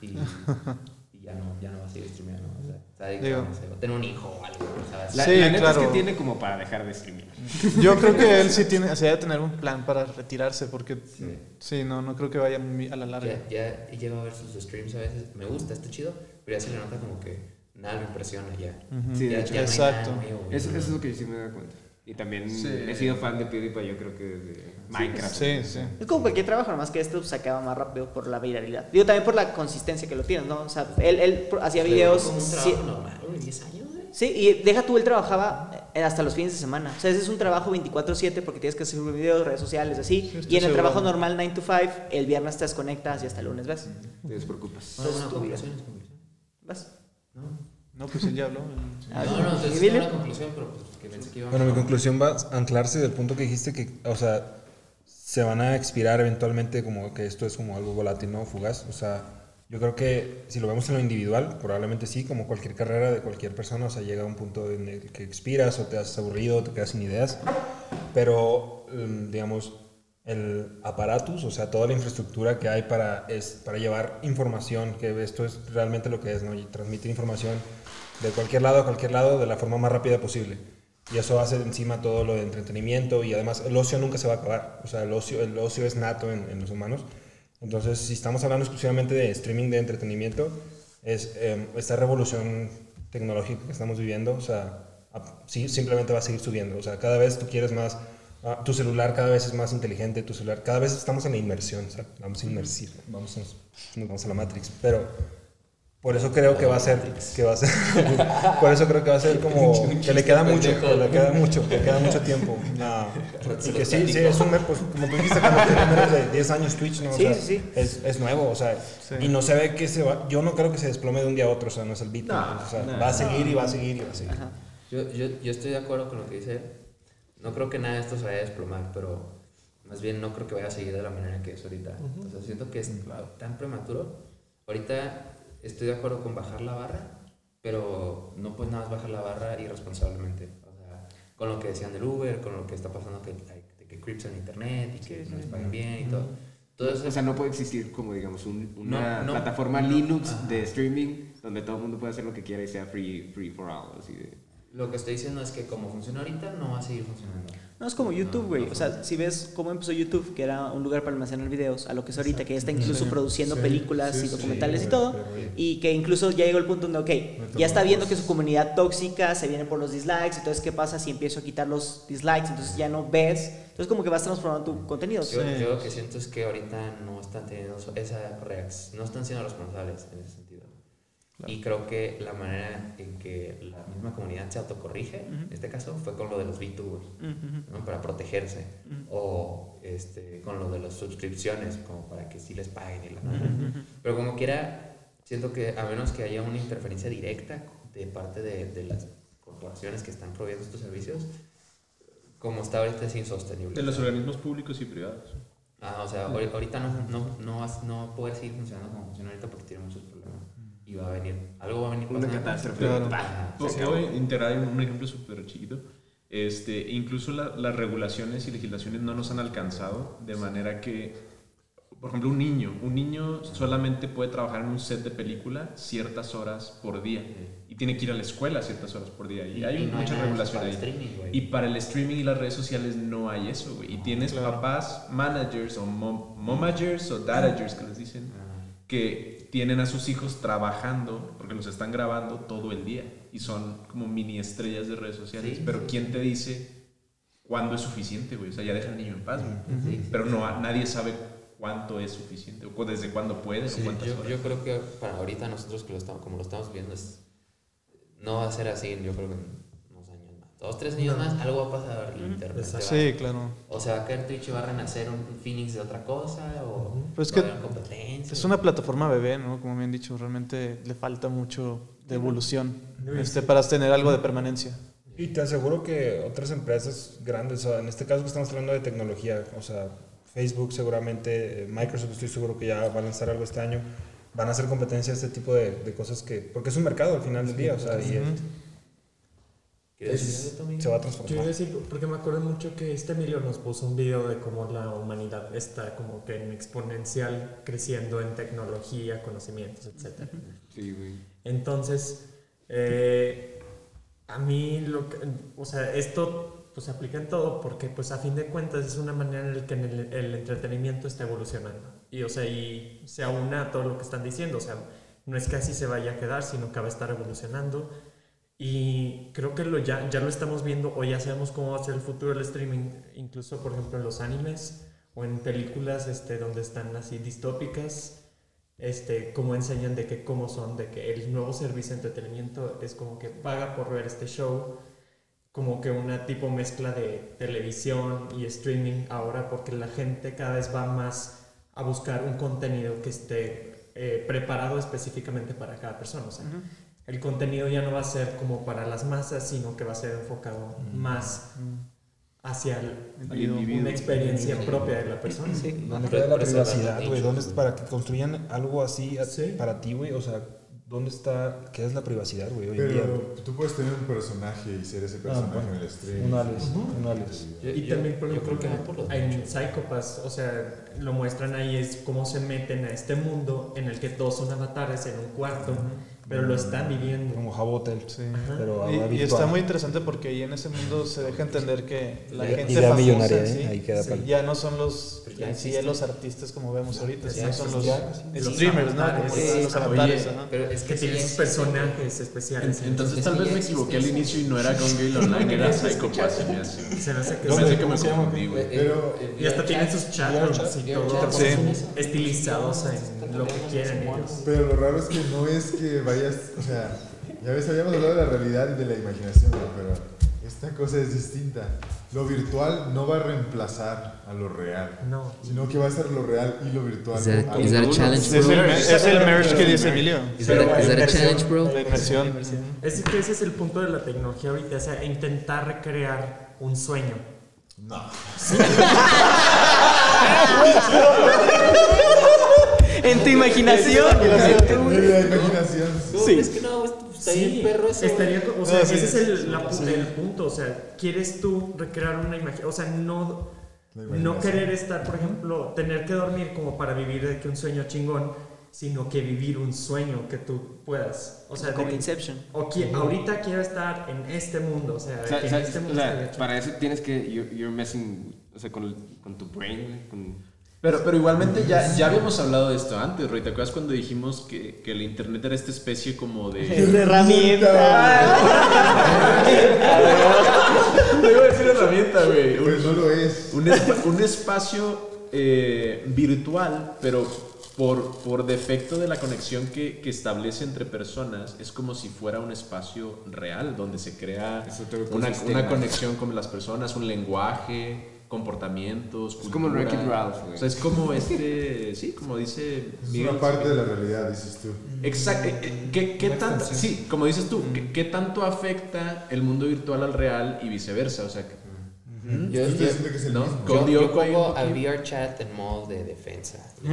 Y, y ya, no, ya no va a seguir streameando. O sea, está dedicado a tener un hijo o algo. ¿sabes? La, Sí, la neta claro. es que tiene como para dejar de streaming. Yo creo que él sí tiene, se debe tener un plan para retirarse, porque Sí. sí, no, no creo que vaya muy a la larga. Ya, ya he llegado a ver sus streams a veces. Me gusta, está chido. Pero ya se le nota como que nada me impresiona ya. Ujú. Sí, de ya, hecho. ya no hay Exacto. nada nuevo, Eso, ¿no? eso es lo que yo sí me doy cuenta. Y también Sí. he sido fan de PewDiePie, yo creo que desde Minecraft. Sí, sí. Es como cualquier trabajo, nomás que esto pues, se acaba más rápido por la viralidad. Digo, también por la consistencia que lo tienes, ¿no? O sea, él, él hacía videos... como un sí- trabajo normal, güey, 10 años. Sí, y deja tú, él trabajaba eh, hasta los fines de semana. O sea, ese es un trabajo 24/7 porque tienes que hacer videos, redes sociales, así. Estoy y en el seguro. trabajo normal 9 to 5, el viernes te desconectas y hasta el lunes vas. Te despreocupas. Entonces, conclusiones, conclusiones. vas. No. No, pues él ya habló. Ah, No, no, entonces no una conclusión, pero pues que pensé que iba Bueno, mi conclusión va a anclarse del punto que dijiste que, o sea, se van a expirar eventualmente como que esto es como algo volátil, ¿no? Fugaz. O sea, yo creo que si lo vemos en lo individual, probablemente sí, como cualquier carrera de cualquier persona, o sea, llega a un punto en el que expiras o te haces aburrido, o te quedas sin ideas. Pero, mm, digamos, el aparatus, o sea, toda la infraestructura que hay para, es, para llevar información, que esto es realmente lo que es, ¿no? Y transmitir información de cualquier lado a cualquier lado de la forma más rápida posible. Y eso hace encima todo lo de entretenimiento y además el ocio nunca se va a acabar. O sea, el ocio, el ocio es nato en, los humanos. Entonces, si estamos hablando exclusivamente de streaming de entretenimiento, es eh, esta revolución tecnológica que estamos viviendo, o sea, sí, simplemente va a seguir subiendo. O sea, cada vez tú quieres más, ah, tu celular cada vez es más inteligente, tu celular, cada vez estamos en la inmersión, o sea, vamos a inmersir, vamos nos vamos a la Matrix, pero por eso creo que va a ser, que va a ser, por eso creo que va a ser como, que le queda mucho, que le queda mucho, que le queda mucho tiempo. Ah, y que sí, sí, es un, pues, como tú dijiste, cuando tiene menos de 10 años Twitch, ¿no? O Sí, sea, sí, sí. Es, es nuevo, o sea, y no se ve que se va, yo no creo que se desplome de un día a otro, o sea, no es el Bitcoin, No, o sea, no. va a seguir y va a seguir y va a seguir. Ajá. Yo, yo, yo estoy de acuerdo con lo que dice. No creo que nada de esto se vaya a desplomar, pero más bien no creo que vaya a seguir de la manera que es ahorita. O sea, siento que es tan prematuro. Ahorita estoy de acuerdo con bajar la barra, pero no puedes nada más bajar la barra irresponsablemente. O sea, con lo que decían del Uber, con lo que está pasando que, de que creeps en internet y que no les pagan bien y todo. Todo eso O sea, no puede existir como, digamos, un- una No, no, plataforma no, Linux ajá. de streaming donde todo el mundo puede hacer lo que quiera y sea free, free for all. Así de... Lo que estoy diciendo es que como funciona ahorita, no va a seguir funcionando. No, es como YouTube, güey. no o sea, si ves cómo empezó YouTube, que era un lugar para almacenar videos, a lo que es ahorita, que ya está incluso produciendo Sí, películas sí, y sí, documentales y todo, y que incluso ya llegó el punto donde, ok, ya está viendo que cosas. su comunidad tóxica se viene por los dislikes, entonces, ¿qué pasa si empiezo a quitar los dislikes? Entonces ya no ves, entonces como que vas transformando tu contenido. Yo, yo lo que siento es que ahorita no están teniendo esa reacción, no están siendo responsables en ese sentido. Y creo que la manera en que la misma comunidad se autocorrige, en este caso, fue con lo de los VTubers, ¿no? para protegerse. O este, con lo de las suscripciones, como para que sí les paguen y la madre. Pero como quiera, siento que a menos que haya una interferencia directa de parte de, de las corporaciones que están proveyendo estos servicios, como está ahorita es insostenible. De los organismos públicos y privados. Ah, o sea, ahori- ahorita no, no, no, vas- no puede seguir funcionando como funciona ahorita porque tiene muchos problemas. Y va a venir, algo va a venir Una pasando. catástrofe. Claro. Se acabó. puedo integrar un, ejemplo súper chiquito. Este, incluso la- las regulaciones y legislaciones no nos han alcanzado de manera que, por ejemplo, un niño, un niño solamente puede trabajar en un set de película ciertas horas por día y tiene que ir a la escuela ciertas horas por día y, Y- hay y no hay mucha eso regulación para ahí. el streaming, güey. y para el streaming y las redes sociales no hay eso, güey. Y tienes papás managers o mom- momagers o dadagers que les dicen que tienen a sus hijos trabajando porque los están grabando todo el día y son como mini estrellas de redes sociales. Sí, pero sí. ¿quién te dice cuándo es suficiente, güey? O sea, ya deja al niño en paz, güey. Sí, sí. Pero no, nadie sabe cuánto es suficiente o desde cuándo puede Sí, o cuántas yo, horas. yo creo que para ahorita nosotros que lo estamos, como lo estamos viendo es no va a ser así, yo creo que en unos años más. Dos, tres años más, algo va a pasar. el Internet Sí, claro. O se va a caer Twitch y va a renacer un Phoenix de otra cosa, o Pues va que a haber competencia. Es una plataforma bebé, ¿no? Como me han dicho, realmente le falta mucho de evolución este, para tener algo de permanencia. Y te aseguro que otras empresas grandes, o sea, en este caso que estamos hablando de tecnología, o sea, Facebook seguramente, eh, Microsoft estoy seguro que ya va a lanzar algo este año, van a hacer competencia a este tipo de, de cosas que, porque es un mercado al final del día, o sea, y eh, ¿Quieres es- se va a Yo iba a transformar. decir, porque me acuerdo mucho que este Emilio nos puso un video de cómo la humanidad está como que en exponencial creciendo en tecnología, conocimientos, etc. Sí, güey. Entonces, eh, a mí, lo que, o sea, esto pues se aplica en todo porque pues a fin de cuentas es una manera en la que en el, el entretenimiento está evolucionando. Y o sea, y se aúna a todo lo que están diciendo, o sea, no es que así se vaya a quedar, sino que va a estar evolucionando. Y creo que lo ya, ya lo estamos viendo o ya sabemos cómo va a ser el futuro del streaming, incluso por ejemplo en los animes o en películas este, donde están así distópicas, este, cómo enseñan de que cómo son, de que el nuevo servicio de entretenimiento es como que paga por ver este show, como que una tipo mezcla de televisión y streaming ahora, porque la gente cada vez va más a buscar un contenido que esté eh, preparado específicamente para cada persona. O sea, el contenido ya no va a ser como para las masas, sino que va a ser enfocado más hacia el- una experiencia propia de la persona. ¿Dónde Por- queda la privacidad, güey? ¿Dónde para que construyan algo así a- Sí. para ti, güey? O sea, ¿dónde está, qué es la privacidad, güey, hoy en día? Pero tú puedes tener un personaje y ser ese personaje bueno. en el stream. Un Alex, un Alex. Yo- Y yo- también, por ejemplo, creo que en. Psychopaths, o sea, lo muestran ahí, es cómo se meten a este mundo en el que todos son avatares en un cuarto, pero lo están viviendo. Como Jabotel. Sí. Pero Y, está muy interesante porque ahí en ese mundo se deja entender que la gente famosa millonaria, ¿eh? sí, Ahí queda sí, ya no son los ya en sí los artistas como vemos ahorita, Ya son los, los streamers, ¿no? avatares. Como Sí, los avatares. Pero es Que tienen personajes especiales. Entonces Es tal vez me equivoqué al inicio y no era Gone Gale Online, era Psychopath. se me hace. se me hace que Yo pensé que ¿Cómo me confundí, güey. Y hasta tienen sus chatrooms y Video todo chat. Sí. estilizados en lo que quieren ellos. Pero lo raro es que no es que vayas, o sea, ya ves, habíamos hablado de la realidad y de la imaginación, ¿no? pero esta cosa es distinta. Lo virtual no va a reemplazar a lo real, No. sino que va a ser lo real y lo virtual. A uno. challenge, Es bro? el, es el merge que dice Emilio. Is that a, is that a challenge, bro? La inmersión. Es que ese es el punto de la tecnología ahorita, o sea, intentar recrear un sueño. No. En tu imaginación. La imaginación. No, Sí. es que no, es- está bien perro eso. Estaría, o sea, No, sí, ese es el, la- sí. el punto, o sea, quieres tú recrear una imagen, o sea, no, no querer estar, por ejemplo, tener que dormir como para vivir de que un sueño chingón, sino que vivir un sueño que tú puedas, o sea, de Como que- Inception. o qui- ahorita quiero estar en este mundo, o sea, O sea, que o sea, en este o mundo sea, estaría chido. para eso tienes que. You're, you're messing. O sea, con, el- con tu brain, güey. Con, Pero, pero igualmente ya, ya habíamos hablado de esto antes, Roy. ¿Te acuerdas cuando dijimos que, que el internet era esta especie como de... herramienta. No iba a decir herramienta, güey. Un, no lo es. un un espacio eh, virtual, pero por, por defecto de la conexión que, que establece entre personas, es como si fuera un espacio real, donde se crea Es una, una conexión con las personas, un lenguaje, comportamientos. Es como cultura. Wreck-It Ralph, güey. O sea, es como este, sí, como dice Es Miguel. una parte de la realidad, dices tú. Exacto. ¿Qué, qué tanto, sí, como dices tú, ¿qué, qué tanto afecta el mundo virtual al real y viceversa? O sea, que- Yo, Estoy diciendo que es el ¿no? mismo. yo- Con yo pongo a poquito. VRChat en modo de defensa.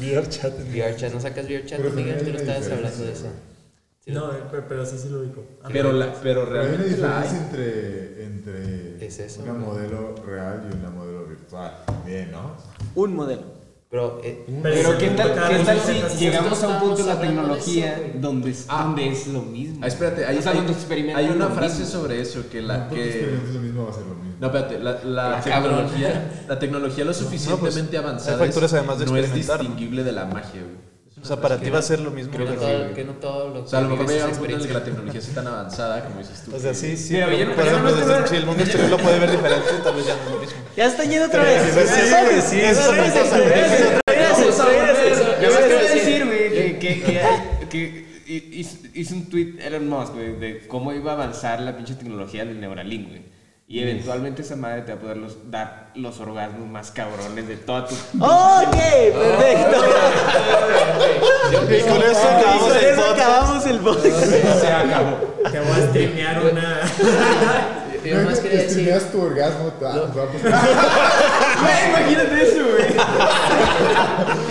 VRChat. VRChat, ¿no sacas VRChat, Pero Miguel? Tú no estabas hablando de diferencia, eso. Sí, No, eh, pero, pero sí, sí lo digo. Pero, la, pero Pero hay una realmente la hay. diferencia entre, entre Es eso, una ¿no? modelo real y una modelo virtual. Bien, ¿no? Un modelo. Pero, eh, Pero ¿qué tal, ¿qué tal si llegamos a un punto de la tecnología donde, es, Ah. donde es lo mismo? Ah, espérate, hay, O sea, hay- hay una frase mismo. sobre eso que la No que lo mismo va a ser lo mismo. no, espérate, la, la cabrón. tecnología, la tecnología lo suficientemente avanzada hay factores es- además de no es ¿no? distinguible de la magia, güey. O sea, para ti va a ser lo mismo. creo que, pero- todo, que no todo lo O sea, a lo mejor me vives llega es un punto en el que la tecnología sea tan avanzada, como dices tú. O sea, que- sí, sí. Pero pero, no- no si el mundo exterior lo puede ver diferente, tal vez ya no es lo mismo. Ya está yendo otra vez. Sí, sí, es qué decir, güey, que, que, que, hay- que- y hi- hizo, hizo un tweet Elon Musk, güey, de cómo iba a avanzar la pinche tecnología del Neuralink, güey. Y eventualmente esa madre te va a poder los- dar los orgasmos más cabrones de toda tu... Ok, perfecto. Y con eso acabamos Con el eso podcast. acabamos el podcast. Se acabó. Te voy a streamear una. Yo más quería decir. Tu orgasmo, Imagínate eso, güey.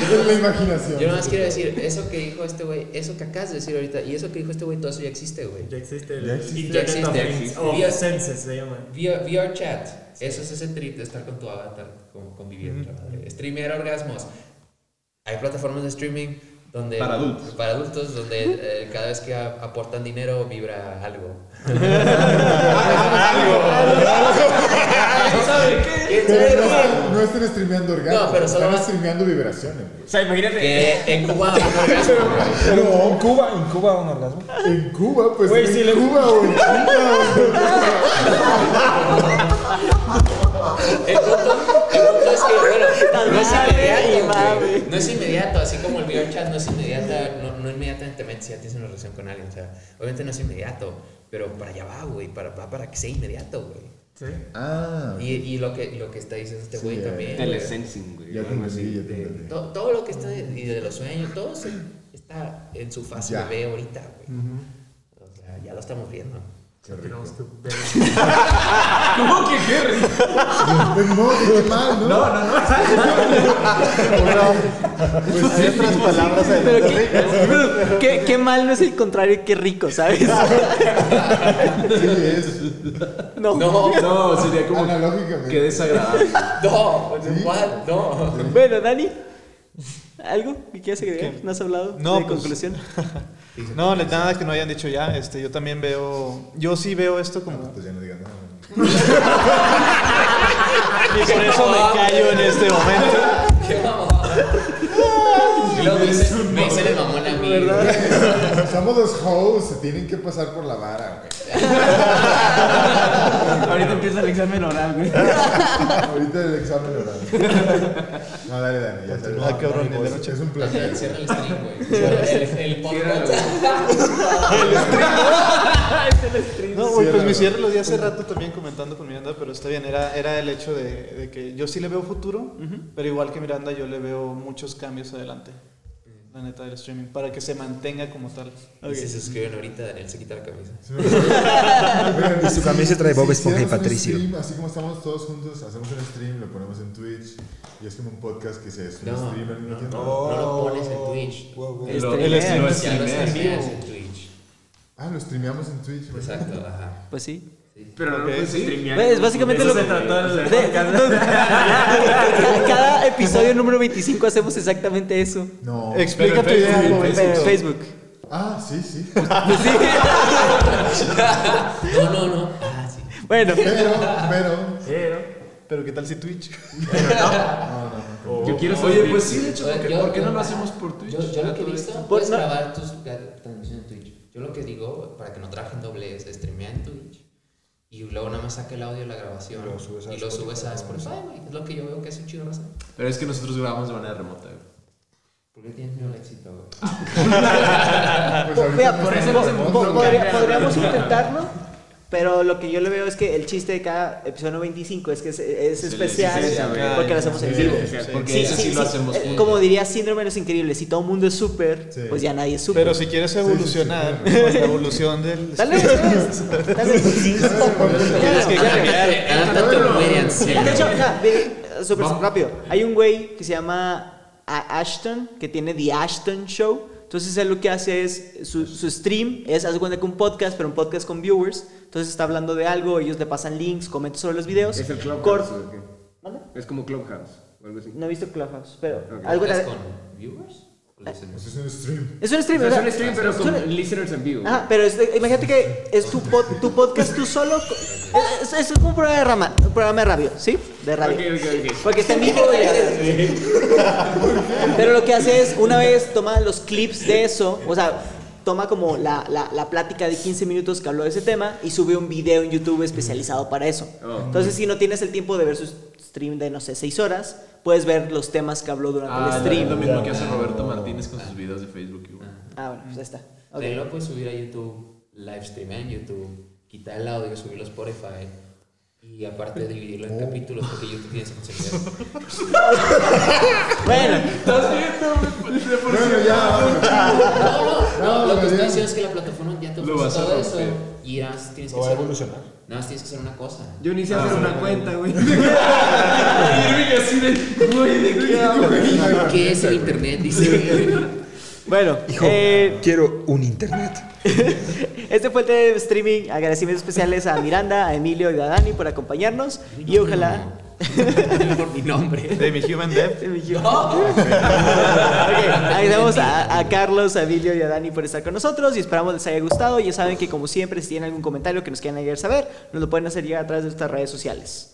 Es la imaginación. Yo nomás quiero decir, eso que dijo este güey, eso que acabas de decir ahorita, y eso que dijo este güey, todo eso ya existe, güey. Ya existe el Ya existe. Ya existe. Things. O Vía- Senses se llama. VR, VR chat, eso es ese trip de estar con tu avatar, con- conviviendo. Streamear orgasmos. Hay plataformas de streaming donde... Para adultos. Para adultos, donde eh, cada vez que a- aportan dinero vibra algo. ¿Quién no, no estén streameando orgasmos. No, pero solo están streameando vibraciones. güey. O sea, imagínate... Que en Cuba un orgasmo. Pero en Cuba, en Cuba un orgasmo. En Cuba, pues Güey, en si le- Cuba o en China. El punto, el punto es que, bueno, no es inmediato. güey. No es inmediato, así como el VR chat no es inmediata, no, no inmediatamente si ya tienes una relación con alguien. O sea, obviamente no es inmediato, pero para allá va, güey, para, va para que sea inmediato, güey. Sí. Ah, Y, y lo, que, lo que está diciendo este Sí, güey ya, también. Telesensing, güey. ya entendí, ya te entendí. To- todo lo que está de, y de los sueños, todo se- está en su fase Ya. bebé ahorita, güey. O sea, ya lo estamos viendo. Qué rico. Tenemos que ver. ¿Cómo que qué rico? Pues no, qué mal, ¿no? No, no, no. Pues Hay otras palabras ahí. Pero qué, qué, qué mal no es el contrario, qué rico, ¿sabes? Sí, es. No. No, No, sería como. Analógicamente. Qué desagradable. no, ¿cuál? No. Bueno, Dani, ¿algo que quieras agregar? ¿Qué? ¿No has hablado No, de pues- conclusión? No, nada que no hayan dicho ya. Este, yo también veo. Yo sí veo esto como. Pues ya no digan nada. Y por eso me callo en este momento. Qué luego me dicen el mamón mí. güey. Somos los hosts, se tienen que pasar por la vara, güey. Ahorita empieza el examen oral, güey. Ahorita el examen oral. No, dale, dale, ya sabes. Ah, cabrón, No, de es- noche. Es un Cierra placer. el stream, güey. Cierra el, el podcast. No, güey, pues mi cierre lo di hace rato también comentando con Miranda, pero está bien, era, era el hecho de, de que yo sí le veo futuro, pero igual que Miranda yo le veo muchos cambios adelante, la neta del streaming, para que se mantenga como tal. Si se suscriben ahorita, Daniel se quita la camisa. Y su camisa trae Bob Esponja y Patricio. stream, así como estamos todos juntos, hacemos un stream, lo ponemos en Twitch y es como un podcast que se es un No, stream al mismo tiempo. No lo pones en Twitch. Wow, wow. El, el, el el, stream lo Ya lo streameas. streameas en Twitch. Ah, lo streameamos en Twitch. Exacto, ajá. Pues sí. Pero no lo puedes streamear. Es básicamente Eso lo se trató el de- de- Cada episodio número 25 hacemos exactamente eso. No. Explica tu Pero en idea, Facebook, Facebook. Ah, sí, sí. Pues sí. No, no, no. Ah, sí. Bueno, Pero, pero. Pero. Pero ¿qué tal si Twitch? No, no, no. Yo quiero Oye, pues sí, de hecho, ¿por qué, Yo- por qué yo- no lo hacemos por Twitch? Yo, yo lo que he visto, puedes no- grabar tus transmisiones en Twitch. Yo lo que digo, para que no trabajen doble, es streamear en Twitch. Y luego nada más saca el audio de la grabación. Y lo subes a y lo Spotify, subes a. Spotify, güey. Es lo que yo veo que es un chido raza. Pero es que nosotros grabamos de manera remota, güey. ¿Por qué tienes miedo al éxito, güey? Pues Vea, no por eso podríamos intentarlo, pero lo que yo le veo es que el chiste de cada episodio 25 es que es, es especial licencia, güey. porque lo hacemos en Sí, vivo. sí, Porque ese sí, lo hacemos eh, juntos. Como diría Síndrome de los Increíbles, si todo el mundo es súper, Sí. pues ya nadie es súper. Pero si quieres evolucionar, sí, sí, con la evolución del... Dale, ustedes, dale. Tienes que cambiar. Sí. De hecho, súper rápido. Hay un güey que se llama Ashton, que tiene The Ashton Show. Entonces él lo que hace es, su, su stream es, haz de cuenta que un podcast, pero un podcast con viewers. Entonces está hablando de algo, ellos le pasan links, comentan sobre los videos. Es el Cor- Clubhouse. ¿Mande? Es como Clubhouse o algo así. No he visto Clubhouse, pero Ok. algo ¿Estás de- con viewers? Es un stream. Es un stream, O sea, es un stream, pero Es con un- listeners en vivo. Ajá, pero es- imagínate que es tu, pod- tu podcast tú solo. Es, es como un programa de, rama, un programa de radio, ¿sí? De radio. Porque está en vivo y Pero lo que hace es, una vez toma los clips de eso, o sea, toma como la, la, la plática de 15 minutos que habló de ese tema y sube un video en YouTube especializado para eso. Oh. Entonces, si no tienes el tiempo de ver su stream de, no sé, 6 horas, puedes ver los temas que habló durante Ah, el stream. lo mismo que hace Roberto Martínez con sus videos de Facebook. igual. Ah, bueno, pues ahí está. Ok. También lo puedes subir a YouTube, live stream en YouTube, quitar el audio, subirlo a Spotify y aparte dividirlo en capítulos porque YouTube tiene esa posibilidad. Bueno, Bueno, ya. No, no, No, lo que estoy diciendo es que la plataforma ya te Lo ofrece todo eso y nada más tienes que hacer, evolucionar. nada más tienes que hacer una cosa. Ah, Yo ni sé hacer una cuenta, güey. ¿Qué es el internet? Dice. Bueno. eh, quiero un internet. Este fue el tema de streaming. Agradecimientos especiales a Miranda, a Emilio y a Dani por acompañarnos. Y ojalá. por mi nombre. De mi Human Dev. Ok, Agradecemos a, a Carlos, a Emilio y a Dani por estar con nosotros y esperamos les haya gustado. Ya saben que como siempre, si tienen algún comentario que nos quieran hacer saber, nos lo pueden hacer llegar a través de nuestras redes sociales.